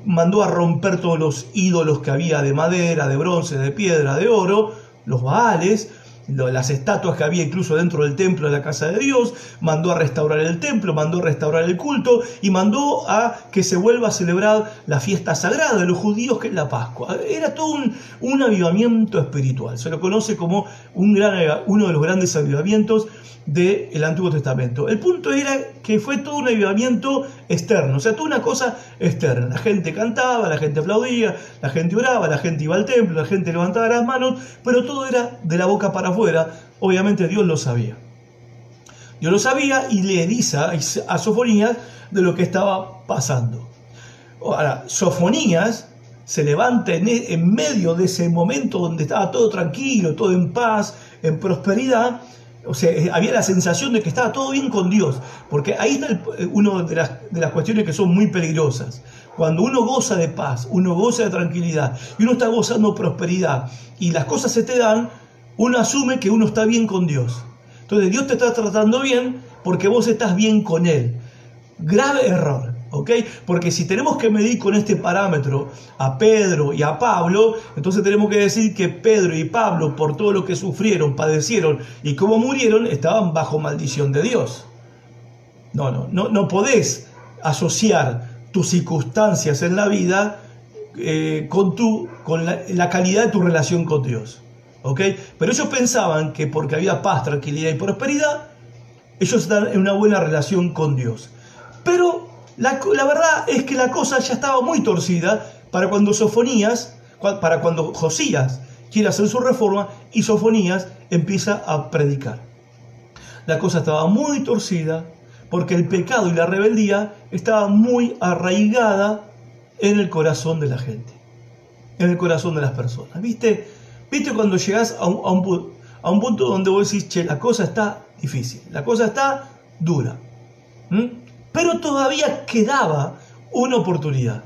mandó a romper todos los ídolos que había de madera, de bronce, de piedra, de oro, los baales, las estatuas que había incluso dentro del templo de la casa de Dios, mandó a restaurar el templo, mandó a restaurar el culto y mandó a que se vuelva a celebrar la fiesta sagrada de los judíos que es la Pascua. Era todo un, un avivamiento espiritual, se lo conoce como un gran, uno de los grandes avivamientos del Antiguo Testamento. El punto era que fue todo un avivamiento externo, o sea, toda una cosa externa. La gente cantaba, la gente aplaudía, la gente oraba, la gente iba al templo, la gente levantaba las manos, pero todo era de la boca para. Obviamente Dios lo sabía. Dios lo sabía y le dice a Sofonías de lo que estaba pasando. Ahora, Sofonías se levanta en, en medio de ese momento donde estaba todo tranquilo, todo en paz, en prosperidad, o sea, había la sensación de que estaba todo bien con Dios, porque ahí está eh, una de las, de las cuestiones que son muy peligrosas. Cuando uno goza de paz, uno goza de tranquilidad y uno está gozando prosperidad y las cosas se te dan, uno asume que uno está bien con Dios. Entonces Dios te está tratando bien porque vos estás bien con Él. Grave error. ¿ok? Porque si tenemos que medir con este parámetro a Pedro y a Pablo, entonces tenemos que decir que Pedro y Pablo, por todo lo que sufrieron, padecieron y cómo murieron, estaban bajo maldición de Dios. No, no, no, no podés asociar tus circunstancias en la vida eh, con, tu, con la, la, calidad de tu relación con Dios. Pero ellos pensaban que porque había paz, tranquilidad y prosperidad, ellos están en una buena relación con Dios. Pero la, verdad es que la cosa ya estaba muy torcida para cuando Sofonías, para cuando Josías quiere hacer su reforma y Sofonías empieza a predicar. La cosa estaba muy torcida porque el pecado y la rebeldía estaba muy arraigada en el corazón de la gente, en el corazón de las personas. ¿Viste? ¿Viste cuando llegas a un, a un, punto donde vos decís, che, la cosa está difícil, la cosa está dura? Pero todavía quedaba una oportunidad.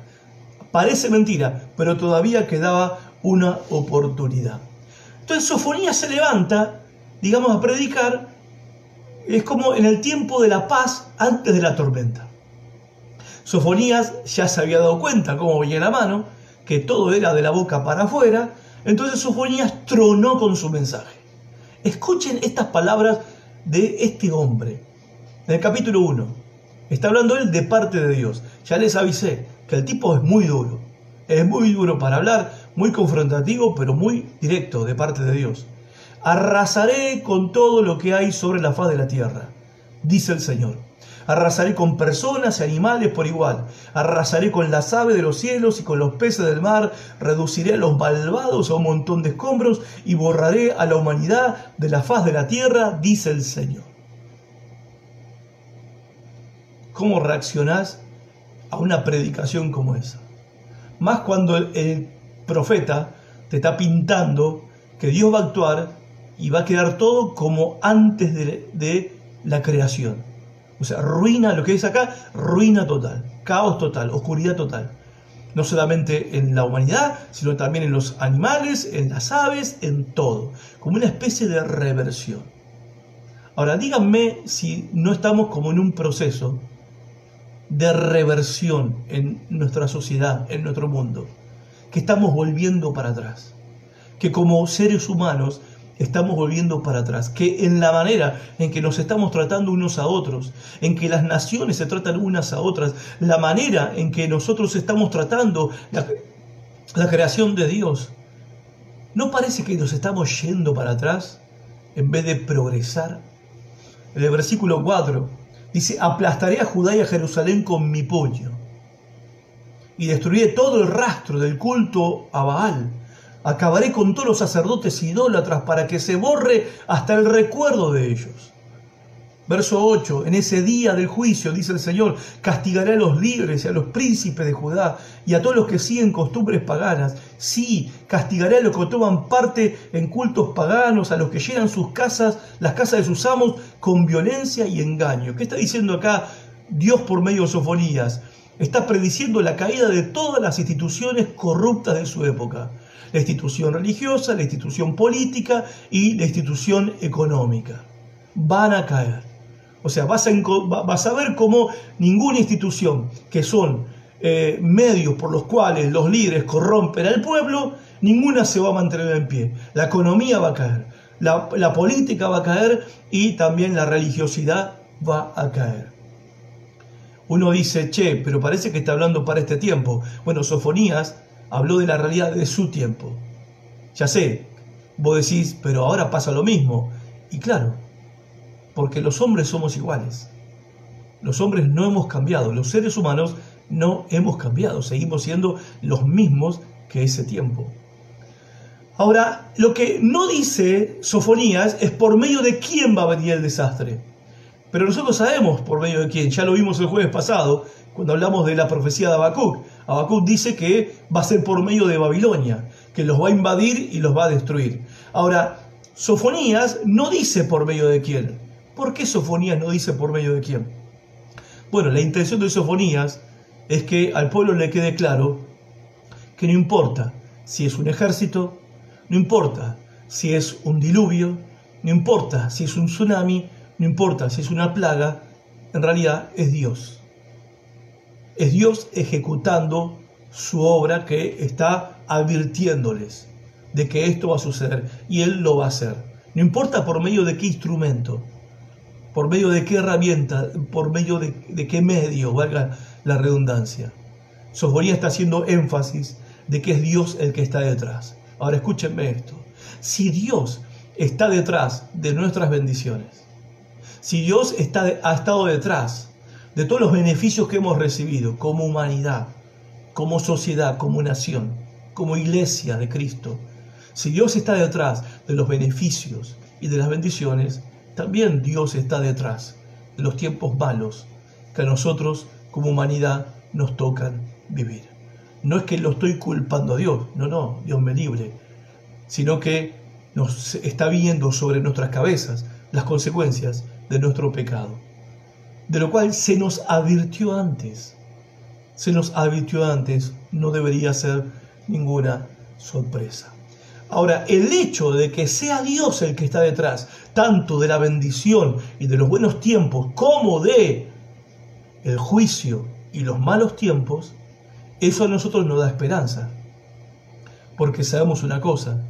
Parece mentira, pero todavía quedaba una oportunidad. Entonces Sofonía se levanta, digamos, a predicar. Es como en el tiempo de la paz antes de la tormenta. Sofonías ya se había dado cuenta, como veía la mano, que todo era de la boca para afuera. Entonces Sofonías tronó con su mensaje. Escuchen estas palabras de este hombre. En el capítulo 1. Está hablando él de parte de Dios. Ya les avisé que el tipo es muy duro. Es muy duro para hablar, muy confrontativo, pero muy directo de parte de Dios. Arrasaré con todo lo que hay sobre la faz de la tierra, dice el Señor. Arrasaré con personas y animales por igual. Arrasaré con las aves de los cielos y con los peces del mar. Reduciré a los malvados a un montón de escombros y borraré a la humanidad de la faz de la tierra, dice el Señor. ¿Cómo reaccionás a una predicación como esa? Más cuando el, profeta te está pintando que Dios va a actuar y va a quedar todo como antes de, de, la creación. O sea, ruina, lo que es acá, ruina total, caos total, oscuridad total. No solamente en la humanidad, sino también en los animales, en las aves, en todo. Como una especie de reversión. Ahora, díganme si no estamos como en un proceso de reversión en nuestra sociedad, en nuestro mundo, que estamos volviendo para atrás, que como seres humanos estamos volviendo para atrás, que en la manera en que nos estamos tratando unos a otros, en que las naciones se tratan unas a otras, la manera en que nosotros estamos tratando la, creación de Dios, ¿no parece que nos estamos yendo para atrás en vez de progresar? En el versículo 4 Dice, aplastaré a Judá y a Jerusalén con mi puño. Y destruiré todo el rastro del culto a Baal. Acabaré con todos los sacerdotes idólatras para que se borre hasta el recuerdo de ellos. Verso 8, en ese día del juicio, dice el Señor, castigaré a los libres y a los príncipes de Judá y a todos los que siguen costumbres paganas. Sí, castigaré a los que toman parte en cultos paganos, a los que llenan sus casas, las casas de sus amos, con violencia y engaño. ¿Qué está diciendo acá Dios por medio de Sofonías? Está prediciendo la caída de todas las instituciones corruptas de su época. La institución religiosa, la institución política y la institución económica. Van a caer. O sea, vas a, ver cómo ninguna institución, que son eh, medios por los cuales los líderes corrompen al pueblo, ninguna se va a mantener en pie. La economía va a caer, la, la política va a caer y también la religiosidad va a caer. Uno dice, che, pero parece que está hablando para este tiempo. Bueno, Sofonías habló de la realidad de su tiempo. Ya sé, vos decís, pero ahora pasa lo mismo. Y claro, porque los hombres somos iguales. Los hombres no hemos cambiado, los seres humanos no hemos cambiado, seguimos siendo los mismos que ese tiempo. Ahora, lo que no dice Sofonías es por medio de quién va a venir el desastre. Pero nosotros sabemos por medio de quién, ya lo vimos el jueves pasado, cuando hablamos de la profecía de Habacuc. Habacuc dice que va a ser por medio de Babilonia, que los va a invadir y los va a destruir. Ahora, Sofonías no dice por medio de quién, ¿Por qué Sofonías no dice por medio de quién? Bueno, la intención de Sofonías es que al pueblo le quede claro que no importa si es un ejército, no importa si es un diluvio, no importa si es un tsunami, no importa si es una plaga, en realidad es Dios. Es Dios ejecutando su obra que está advirtiéndoles de que esto va a suceder y Él lo va a hacer. No importa por medio de qué instrumento, ¿Por medio de qué herramienta? ¿Por medio de, qué medio? Valga la redundancia. Soforía está haciendo énfasis de que es Dios el que está detrás. Ahora escúchenme esto. Si Dios está detrás de nuestras bendiciones, si Dios está, ha estado detrás de todos los beneficios que hemos recibido como humanidad, como sociedad, como nación, como iglesia de Cristo, si Dios está detrás de los beneficios y de las bendiciones, también Dios está detrás de los tiempos malos que a nosotros como humanidad nos tocan vivir. No es que lo estoy culpando a Dios, no, no, Dios me libre, sino que nos está viendo sobre nuestras cabezas las consecuencias de nuestro pecado, de lo cual se nos advirtió antes. Se nos advirtió antes, no debería ser ninguna sorpresa. Ahora, el hecho de que sea Dios el que está detrás, tanto de la bendición y de los buenos tiempos, como de el juicio y los malos tiempos, eso a nosotros nos da esperanza. Porque sabemos una cosa,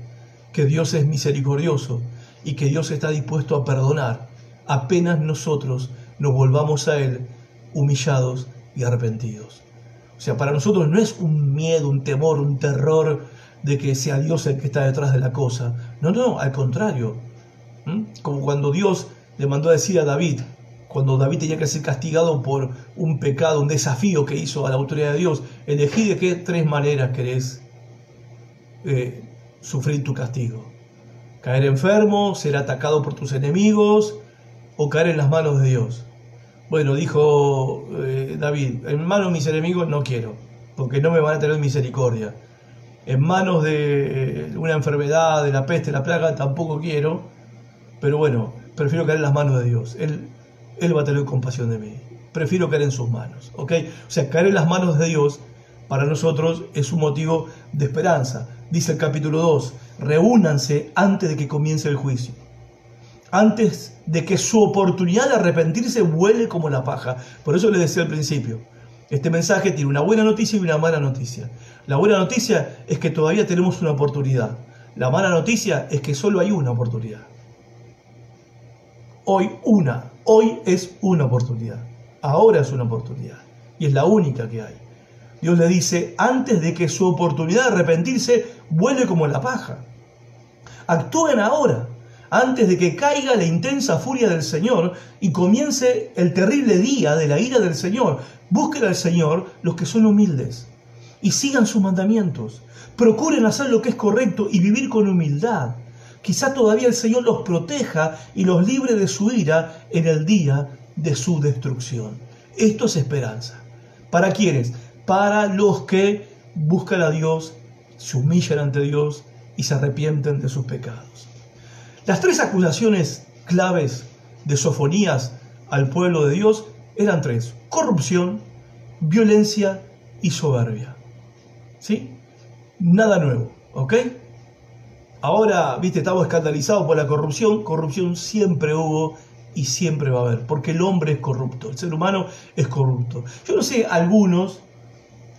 que Dios es misericordioso y que Dios está dispuesto a perdonar apenas nosotros nos volvamos a Él humillados y arrepentidos. O sea, para nosotros no es un miedo, un temor, un terror de que sea Dios el que está detrás de la cosa. No, no, al contrario. Como cuando Dios le mandó a decir a David, cuando David tenía que ser castigado por un pecado, un desafío que hizo a la autoridad de Dios, elegí de qué tres maneras querés eh, sufrir tu castigo. Caer enfermo, ser atacado por tus enemigos o caer en las manos de Dios. Bueno, dijo eh, David, en manos de mis enemigos no quiero, porque no me van a tener misericordia en manos de eh, una enfermedad, de la peste, la plaga, tampoco quiero, pero bueno, prefiero caer en las manos de Dios. Él, él va a tener compasión de mí. Prefiero caer en sus manos, ¿ok? O sea, caer en las manos de Dios para nosotros es un motivo de esperanza. Dice el capítulo 2, reúnanse antes de que comience el juicio. Antes de que su oportunidad de arrepentirse vuele como la paja. Por eso les decía al principio, este mensaje tiene una buena noticia y una mala noticia. La buena noticia es que todavía tenemos una oportunidad. La mala noticia es que solo hay una oportunidad. Hoy una, hoy es una oportunidad. Ahora es una oportunidad. Y es la única que hay. Dios le dice, antes de que su oportunidad de arrepentirse vuelve como la paja. Actúen ahora antes de que caiga la intensa furia del Señor y comience el terrible día de la ira del Señor. Busquen al Señor los que son humildes y sigan sus mandamientos. Procuren hacer lo que es correcto y vivir con humildad. Quizá todavía el Señor los proteja y los libre de su ira en el día de su destrucción. Esto es esperanza. ¿Para quiénes? Para los que buscan a Dios, se humillan ante Dios y se arrepienten de sus pecados. Las tres acusaciones claves de Sofonías al pueblo de Dios eran tres. Corrupción, violencia y soberbia. ¿Sí? Nada nuevo, ¿ok? Ahora, viste, estamos escandalizados por la corrupción. Corrupción siempre hubo y siempre va a haber, porque el hombre es corrupto, el ser humano es corrupto. Yo no sé, algunos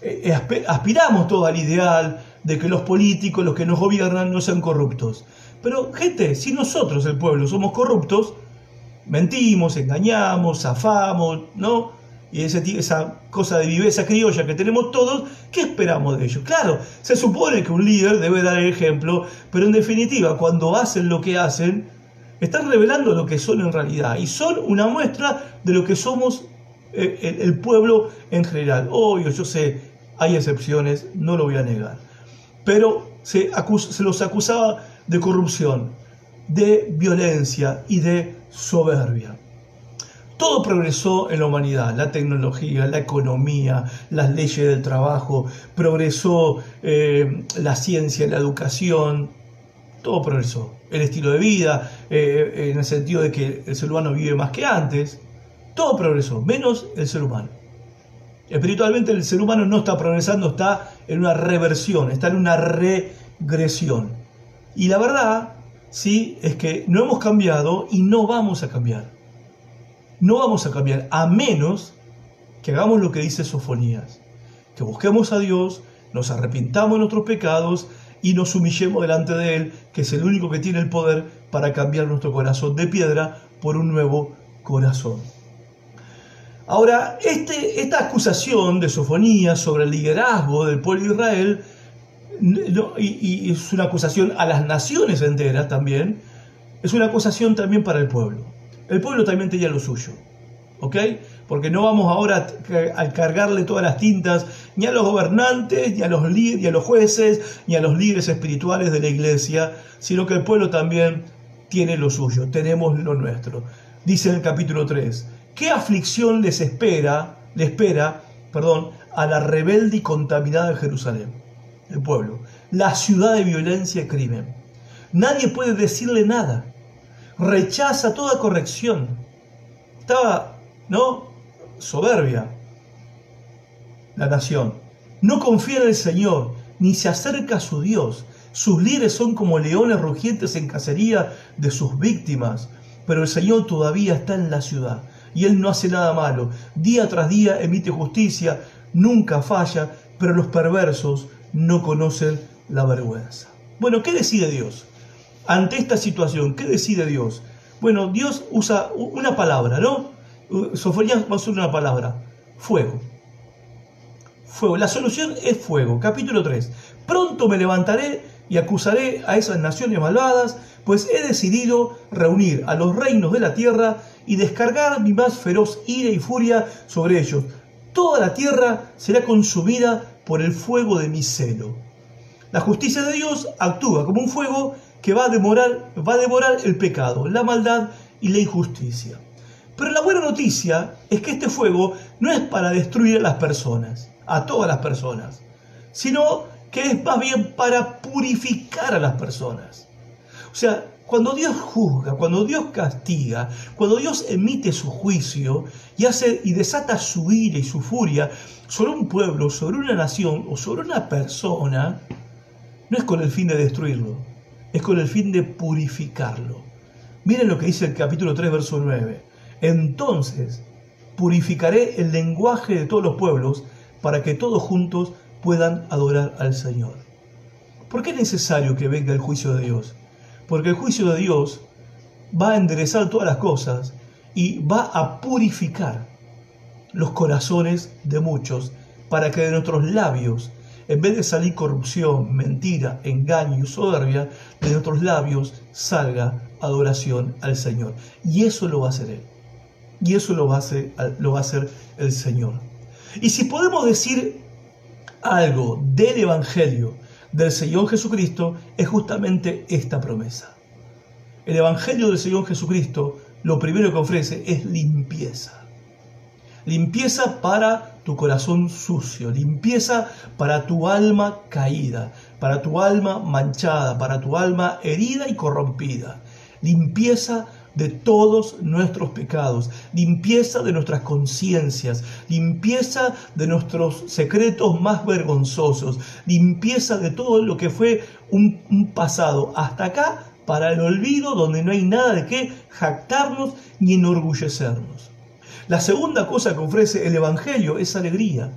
eh, eh, aspiramos todo al ideal de que los políticos, los que nos gobiernan, no sean corruptos. Pero, gente, si nosotros, el pueblo, somos corruptos, mentimos, engañamos, zafamos, ¿no? Y esa cosa de viveza criolla que tenemos todos, ¿qué esperamos de ellos? Claro, se supone que un líder debe dar el ejemplo, pero en definitiva, cuando hacen lo que hacen, están revelando lo que son en realidad y son una muestra de lo que somos eh, el, pueblo en general. Obvio, yo sé, hay excepciones, no lo voy a negar. Pero se los acusaba de corrupción, de violencia y de soberbia. Todo progresó en la humanidad, la tecnología, la economía, las leyes del trabajo, progresó eh, la ciencia, la educación, todo progresó. El estilo de vida, eh, en el sentido de que el ser humano vive más que antes, todo progresó, menos el ser humano. Espiritualmente el ser humano no está progresando, está en una reversión, está en una regresión. Y la verdad, sí, es que no hemos cambiado y no vamos a cambiar. No vamos a cambiar, a menos que hagamos lo que dice Sofonías, que busquemos a Dios, nos arrepintamos de nuestros pecados y nos humillemos delante de Él, que es el único que tiene el poder para cambiar nuestro corazón de piedra por un nuevo corazón. Ahora, este, esta acusación de Sofonía sobre el liderazgo del pueblo de Israel, y, es una acusación a las naciones enteras también, es una acusación también para el pueblo. El pueblo también tenía lo suyo. ¿Ok? Porque no vamos ahora a cargarle todas las tintas ni a los gobernantes, ni a los, ni a los jueces, ni a los líderes espirituales de la iglesia, sino que el pueblo también tiene lo suyo, tenemos lo nuestro. Dice en el capítulo 3, ¿qué aflicción les espera, le espera, perdón, a la rebelde y contaminada Jerusalén? Pueblo, la ciudad de violencia y crimen. Nadie puede decirle nada. Rechaza toda corrección. Estaba, ¿no? Soberbia la nación. No confía en el Señor, ni se acerca a su Dios. Sus líderes son como leones rugientes en cacería de sus víctimas. Pero el Señor todavía está en la ciudad y Él no hace nada malo. Día tras día emite justicia, nunca falla, pero los perversos no conocen la vergüenza. Bueno, ¿qué decide Dios? Ante esta situación, ¿qué decide Dios? Bueno, Dios usa una palabra, ¿no? Sofonía va a usar una palabra, fuego. Fuego. La solución es fuego. Capítulo 3. Pronto me levantaré y acusaré a esas naciones malvadas, pues he decidido reunir a los reinos de la tierra y descargar mi más feroz ira y furia sobre ellos. Toda la tierra será consumida por el fuego de mi celo. La justicia de Dios actúa como un fuego que va a, demorar, va a devorar el pecado, la maldad y la injusticia. Pero la buena noticia es que este fuego no es para destruir a las personas a todas las personas, sino que es más bien para purificar a las personas. O sea, cuando Dios juzga, cuando Dios castiga, cuando Dios emite su juicio y hace y desata su ira y su furia sobre un pueblo, sobre una nación o sobre una persona, no es con el fin de destruirlo, es con el fin de purificarlo. Miren lo que dice el capítulo 3, verso 9. Entonces purificaré el lenguaje de todos los pueblos para que todos juntos puedan adorar al Señor. ¿Por qué es necesario que venga el juicio de Dios? Porque el juicio de Dios va a enderezar todas las cosas y va a purificar los corazones de muchos para que de nuestros labios, en vez de salir corrupción, mentira, engaño y soberbia, de nuestros labios salga adoración al Señor. Y eso lo va a hacer Él. Y eso lo va a hacer, lo va a hacer el Señor. Y si podemos decir algo del Evangelio del Señor Jesucristo, es justamente esta promesa. El Evangelio del Señor Jesucristo lo primero que ofrece es limpieza. Limpieza para tu corazón sucio, limpieza para tu alma caída, para tu alma manchada, para tu alma herida y corrompida. Limpieza de todos nuestros pecados, limpieza de nuestras conciencias, limpieza de nuestros secretos más vergonzosos, limpieza de todo lo que fue un, pasado hasta acá para el olvido donde no hay nada de qué jactarnos ni enorgullecernos. La segunda cosa que ofrece el Evangelio es alegría.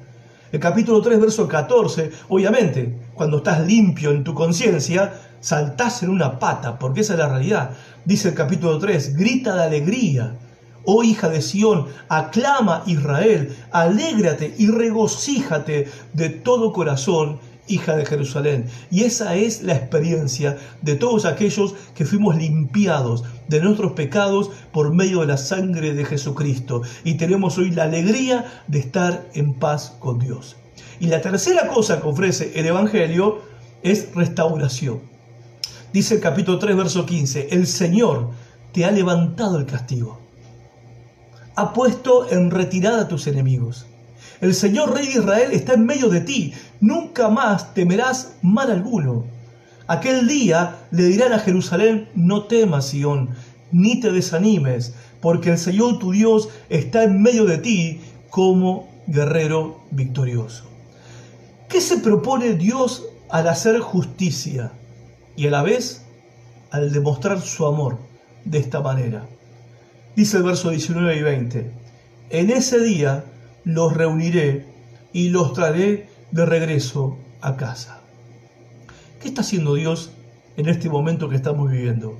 El capítulo 3, verso 14, obviamente, cuando estás limpio en tu conciencia, saltás en una pata, porque esa es la realidad. Dice el capítulo 3, grita de alegría. Oh hija de Sión, aclama Israel, alégrate y regocíjate de todo corazón hija de Jerusalén. Y esa es la experiencia de todos aquellos que fuimos limpiados de nuestros pecados por medio de la sangre de Jesucristo. Y tenemos hoy la alegría de estar en paz con Dios. Y la tercera cosa que ofrece el Evangelio es restauración. Dice el capítulo 3, verso 15, el Señor te ha levantado el castigo. Ha puesto en retirada a tus enemigos el Señor Rey de Israel está en medio de ti. Nunca más temerás mal alguno. Aquel día le dirán a Jerusalén, no temas, Sión, ni te desanimes, porque el Señor tu Dios está en medio de ti como guerrero victorioso. ¿Qué se propone Dios al hacer justicia y a la vez al demostrar su amor de esta manera? Dice el verso 19 y 20, en ese día los reuniré y los traeré de regreso a casa. ¿Qué está haciendo Dios en este momento que estamos viviendo?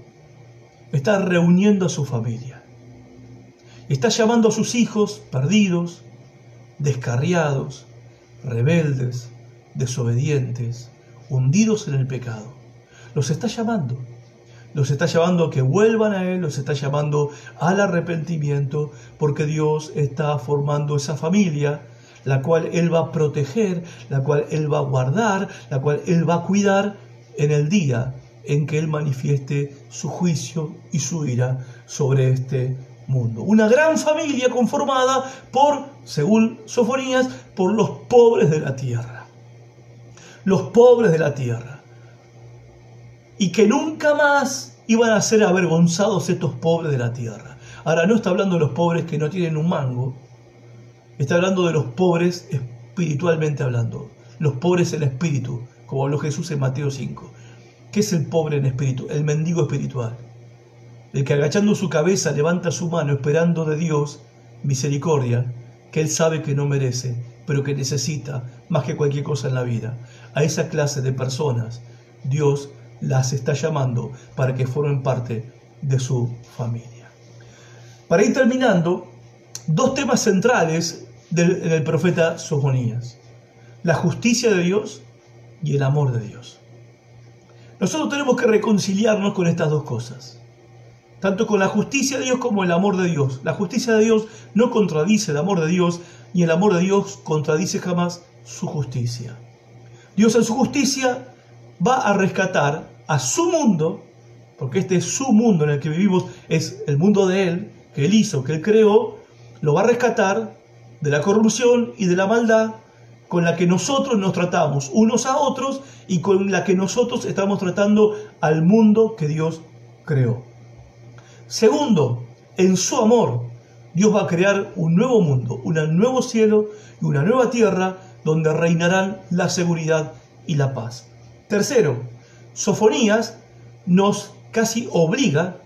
Está reuniendo a su familia. Está llamando a sus hijos perdidos, descarriados, rebeldes, desobedientes, hundidos en el pecado. Los está llamando los está llamando a que vuelvan a Él, los está llamando al arrepentimiento, porque Dios está formando esa familia, la cual Él va a proteger, la cual Él va a guardar, la cual Él va a cuidar en el día en que Él manifieste su juicio y su ira sobre este mundo. Una gran familia conformada por, según Sofonías, por los pobres de la tierra. Los pobres de la tierra y que nunca más iban a ser avergonzados estos pobres de la tierra. Ahora no está hablando de los pobres que no tienen un mango, está hablando de los pobres espiritualmente hablando, los pobres en espíritu, como habló Jesús en Mateo 5. ¿Qué es el pobre en espíritu? El mendigo espiritual. El que agachando su cabeza levanta su mano esperando de Dios misericordia, que él sabe que no merece, pero que necesita más que cualquier cosa en la vida. A esa clase de personas Dios las está llamando para que formen parte de su familia. Para ir terminando, dos temas centrales del, profeta Sofonías. La justicia de Dios y el amor de Dios. Nosotros tenemos que reconciliarnos con estas dos cosas. Tanto con la justicia de Dios como el amor de Dios. La justicia de Dios no contradice el amor de Dios, y el amor de Dios contradice jamás su justicia. Dios en su justicia va a rescatar a su mundo, porque este es su mundo en el que vivimos, es el mundo de Él, que Él hizo, que Él creó, lo va a rescatar de la corrupción y de la maldad con la que nosotros nos tratamos unos a otros y con la que nosotros estamos tratando al mundo que Dios creó. Segundo, en su amor, Dios va a crear un nuevo mundo, un nuevo cielo y una nueva tierra donde reinarán la seguridad y la paz. Tercero, Sofonías nos casi obliga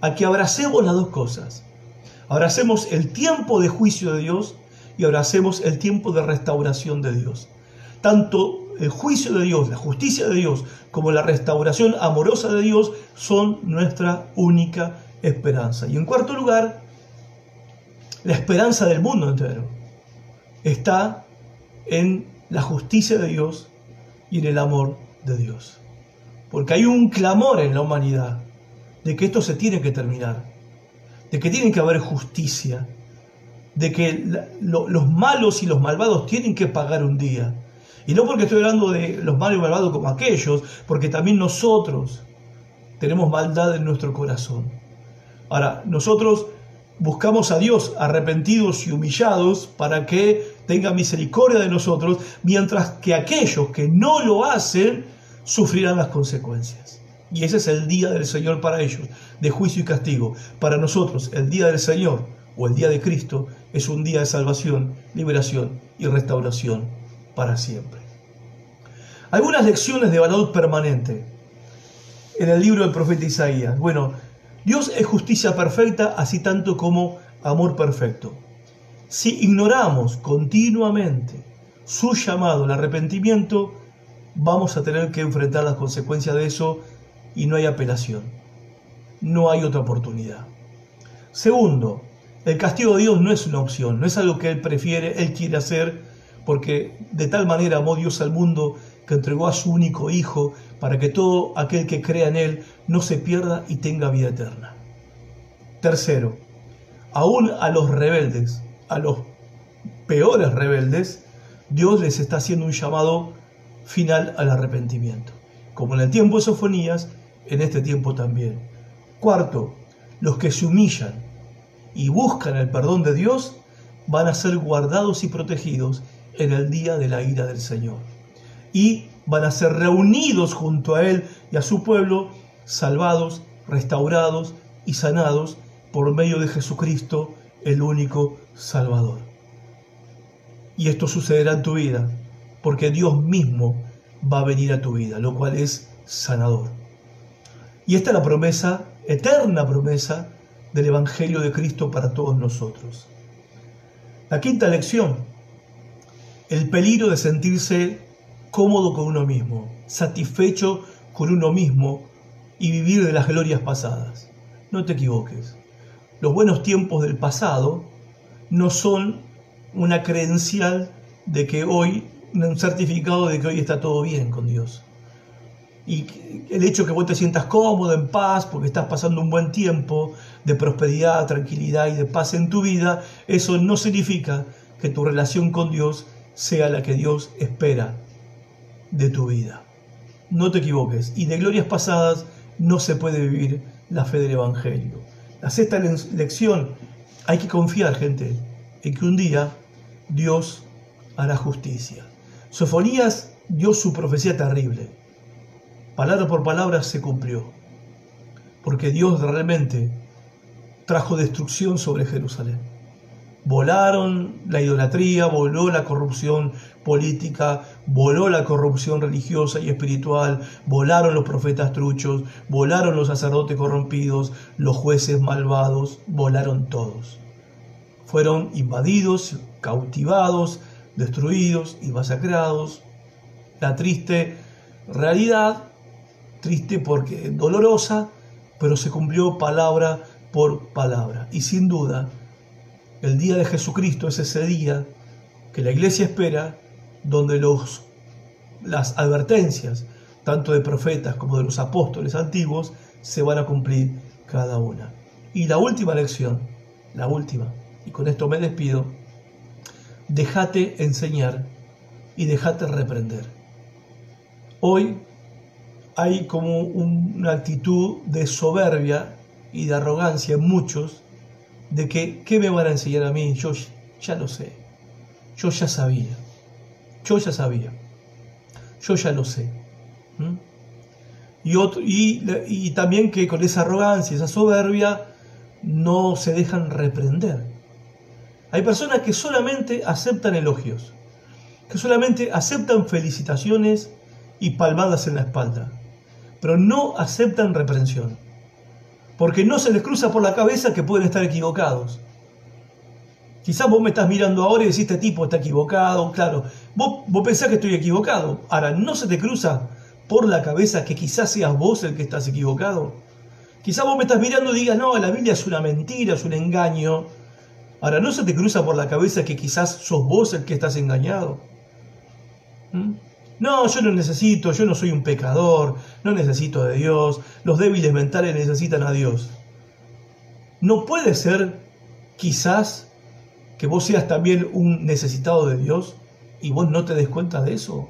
a que abracemos las dos cosas. Abracemos el tiempo de juicio de Dios y abracemos el tiempo de restauración de Dios. Tanto el juicio de Dios, la justicia de Dios, como la restauración amorosa de Dios son nuestra única esperanza. Y en cuarto lugar, la esperanza del mundo entero está en la justicia de Dios y en el amor de Dios. Porque hay un clamor en la humanidad de que esto se tiene que terminar, de que tiene que haber justicia, de que los malos y los malvados tienen que pagar un día. Y no porque estoy hablando de los malos y malvados como aquellos, porque también nosotros tenemos maldad en nuestro corazón. Ahora, nosotros buscamos a Dios arrepentidos y humillados para que tenga misericordia de nosotros, mientras que aquellos que no lo hacen sufrirán las consecuencias. Y ese es el día del Señor para ellos, de juicio y castigo. Para nosotros, el día del Señor o el día de Cristo es un día de salvación, liberación y restauración para siempre. Algunas lecciones de valor permanente en el libro del profeta Isaías. Bueno, Dios es justicia perfecta, así tanto como amor perfecto. Si ignoramos continuamente su llamado al arrepentimiento, vamos a tener que enfrentar las consecuencias de eso y no hay apelación. No hay otra oportunidad. Segundo, el castigo de Dios no es una opción, no es algo que Él prefiere, Él quiere hacer, porque de tal manera amó Dios al mundo que entregó a su único Hijo para que todo aquel que crea en Él no se pierda y tenga vida eterna. Tercero, aún a los rebeldes, a los peores rebeldes, Dios les está haciendo un llamado final al arrepentimiento. Como en el tiempo de Sofonías, en este tiempo también. Cuarto, los que se humillan y buscan el perdón de Dios van a ser guardados y protegidos en el día de la ira del Señor. Y van a ser reunidos junto a Él y a su pueblo, salvados, restaurados y sanados por medio de Jesucristo, el único Salvador. Y esto sucederá en tu vida, porque Dios mismo va a venir a tu vida, lo cual es sanador. Y esta es la promesa, eterna promesa, del Evangelio de Cristo para todos nosotros. La quinta lección, el peligro de sentirse cómodo con uno mismo, satisfecho con uno mismo y vivir de las glorias pasadas. No te equivoques. Los buenos tiempos del pasado no son una credencial de que hoy, un certificado de que hoy está todo bien con Dios. Y el hecho que vos te sientas cómodo, en paz, porque estás pasando un buen tiempo de prosperidad, tranquilidad y de paz en tu vida, eso no significa que tu relación con Dios sea la que Dios espera de tu vida. No te equivoques. Y de glorias pasadas no se puede vivir la fe del Evangelio. La sexta lección, hay que confiar, gente, en que un día Dios hará justicia. Sofonías dio su profecía terrible. Palabra por palabra se cumplió. Porque Dios realmente trajo destrucción sobre Jerusalén. Volaron la idolatría, voló la corrupción política, voló la corrupción religiosa y espiritual, volaron los profetas truchos, volaron los sacerdotes corrompidos, los jueces malvados, volaron todos. Fueron invadidos, cautivados, destruidos y masacrados. La triste realidad, triste porque dolorosa, pero se cumplió palabra por palabra. Y sin duda, el día de Jesucristo es ese día que la iglesia espera donde los, las advertencias, tanto de profetas como de los apóstoles antiguos, se van a cumplir cada una. Y la última lección, la última, y con esto me despido, déjate enseñar y déjate reprender. Hoy hay como una actitud de soberbia y de arrogancia en muchos, de que, ¿qué me van a enseñar a mí? Yo ya lo sé, yo ya sabía. Yo ya sabía. Yo ya lo sé. Y, otro, y, también que con esa arrogancia, esa soberbia, no se dejan reprender. Hay personas que solamente aceptan elogios, que solamente aceptan felicitaciones y palmadas en la espalda, pero no aceptan reprensión, porque no se les cruza por la cabeza que pueden estar equivocados. Quizás vos me estás mirando ahora y decís, este tipo está equivocado, claro. Vos, vos pensás que estoy equivocado. Ahora, ¿no se te cruza por la cabeza que quizás seas vos el que estás equivocado? Quizás vos me estás mirando y digas, no, la Biblia es una mentira, es un engaño. Ahora, ¿no se te cruza por la cabeza que quizás sos vos el que estás engañado? ¿Mm? No, yo no necesito, yo no soy un pecador, no necesito de Dios, los débiles mentales necesitan a Dios. No puede ser quizás que vos seas también un necesitado de Dios y vos no te des cuenta de eso.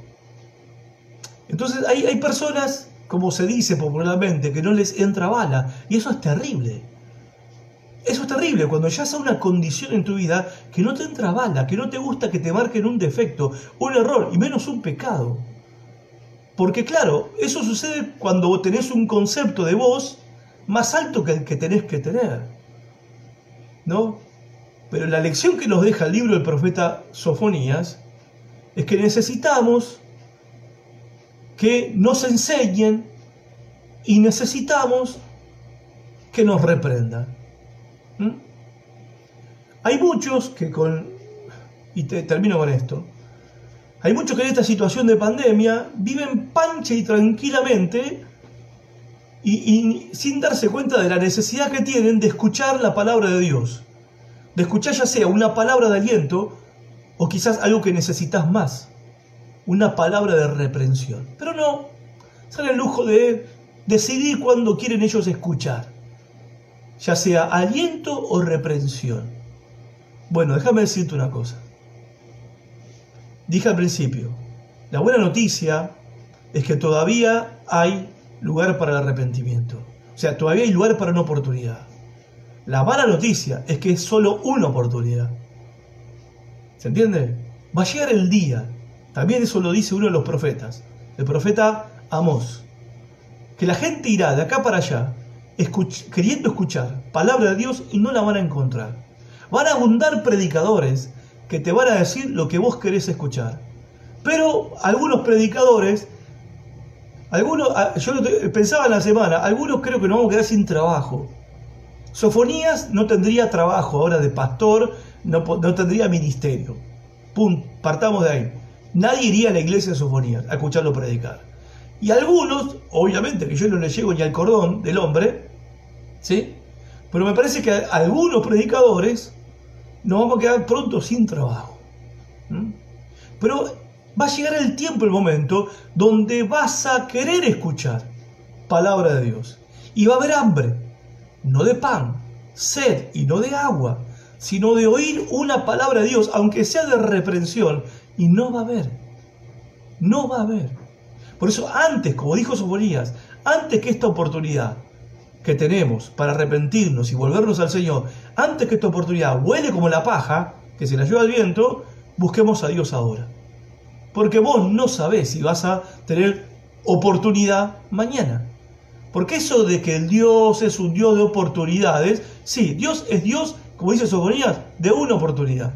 Entonces hay, hay personas como se dice popularmente, que no les entra bala. Y eso es terrible. Eso es terrible cuando ya a una condición en tu vida que no te entra bala, que no te gusta que te marquen un defecto, un error y menos un pecado. Porque claro, eso sucede cuando tenés un concepto de vos más alto que el que tenés que tener. ¿No? Pero la lección que nos deja el libro del profeta Sofonías es que necesitamos que nos enseñen y necesitamos que nos reprendan. ¿Mm? Hay muchos que con, y te, termino con esto, hay muchos que en esta situación de pandemia viven panche y tranquilamente y, sin darse cuenta de la necesidad que tienen de escuchar la palabra de Dios. De escuchar ya sea una palabra de aliento o quizás algo que necesitas más, una palabra de reprensión. Pero no, sale el lujo de decidir cuándo quieren ellos escuchar ya sea aliento o reprensión. Bueno, déjame decirte una cosa. Dije al principio, la buena noticia es que todavía hay lugar para el arrepentimiento. O sea, todavía hay lugar para una oportunidad. La mala noticia es que es solo una oportunidad. ¿Se entiende? Va a llegar el día. También eso lo dice uno de los profetas, el profeta Amós. Que la gente irá de acá para allá queriendo escuchar palabra de Dios y no la van a encontrar. Van a abundar predicadores que te van a decir lo que vos querés escuchar. Pero algunos predicadores, algunos, ah, yo pensaba en la semana, algunos creo que nos vamos a quedar sin trabajo. Sofonías no tendría trabajo ahora de pastor, no, tendría ministerio. Pum, partamos de ahí. Nadie iría a la iglesia de Sofonías a escucharlo predicar. Y algunos, obviamente que yo no le llego ni al cordón del hombre, ¿sí? Pero me parece que algunos predicadores nos vamos a quedar pronto sin trabajo. Pero va a llegar el tiempo, el momento, donde vas a querer escuchar palabra de Dios. Y va a haber hambre, no de pan, sed y no de agua, sino de oír una palabra de Dios, aunque sea de reprensión, y no va a haber. No va a haber. Por eso antes, como dijo Sofonías, antes que esta oportunidad que tenemos para arrepentirnos y volvernos al Señor, antes que esta oportunidad huele como la paja, que se la lleva el viento, busquemos a Dios ahora. Porque vos no sabés si vas a tener oportunidad mañana. Porque eso de que el Dios es un Dios de oportunidades, sí, Dios es Dios, como dice Sofonías, de una oportunidad.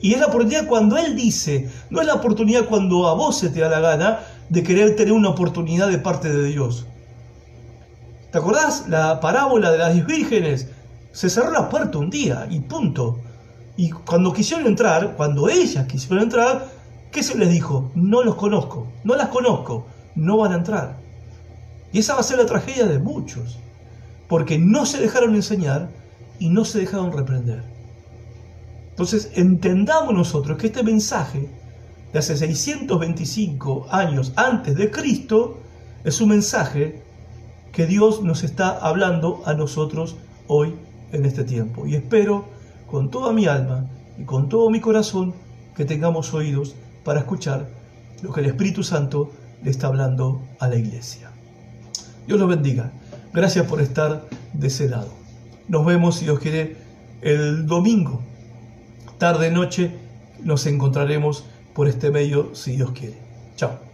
Y es la oportunidad cuando Él dice, no es la oportunidad cuando a vos se te da la gana de querer tener una oportunidad de parte de Dios. ¿Te acordás la parábola de las diez vírgenes? Se cerró la puerta un día y punto. Y cuando quisieron entrar, cuando ellas quisieron entrar, ¿qué se les dijo? No los conozco, no las conozco, no van a entrar. Y esa va a ser la tragedia de muchos, porque no se dejaron enseñar y no se dejaron reprender. Entonces entendamos nosotros que este mensaje de hace 625 años antes de Cristo es un mensaje que Dios nos está hablando a nosotros hoy en este tiempo. Y espero con toda mi alma y con todo mi corazón que tengamos oídos para escuchar lo que el Espíritu Santo le está hablando a la iglesia. Dios los bendiga. Gracias por estar de ese lado. Nos vemos, si Dios quiere, el domingo, tarde, noche, nos encontraremos por este medio, si Dios quiere. Chao.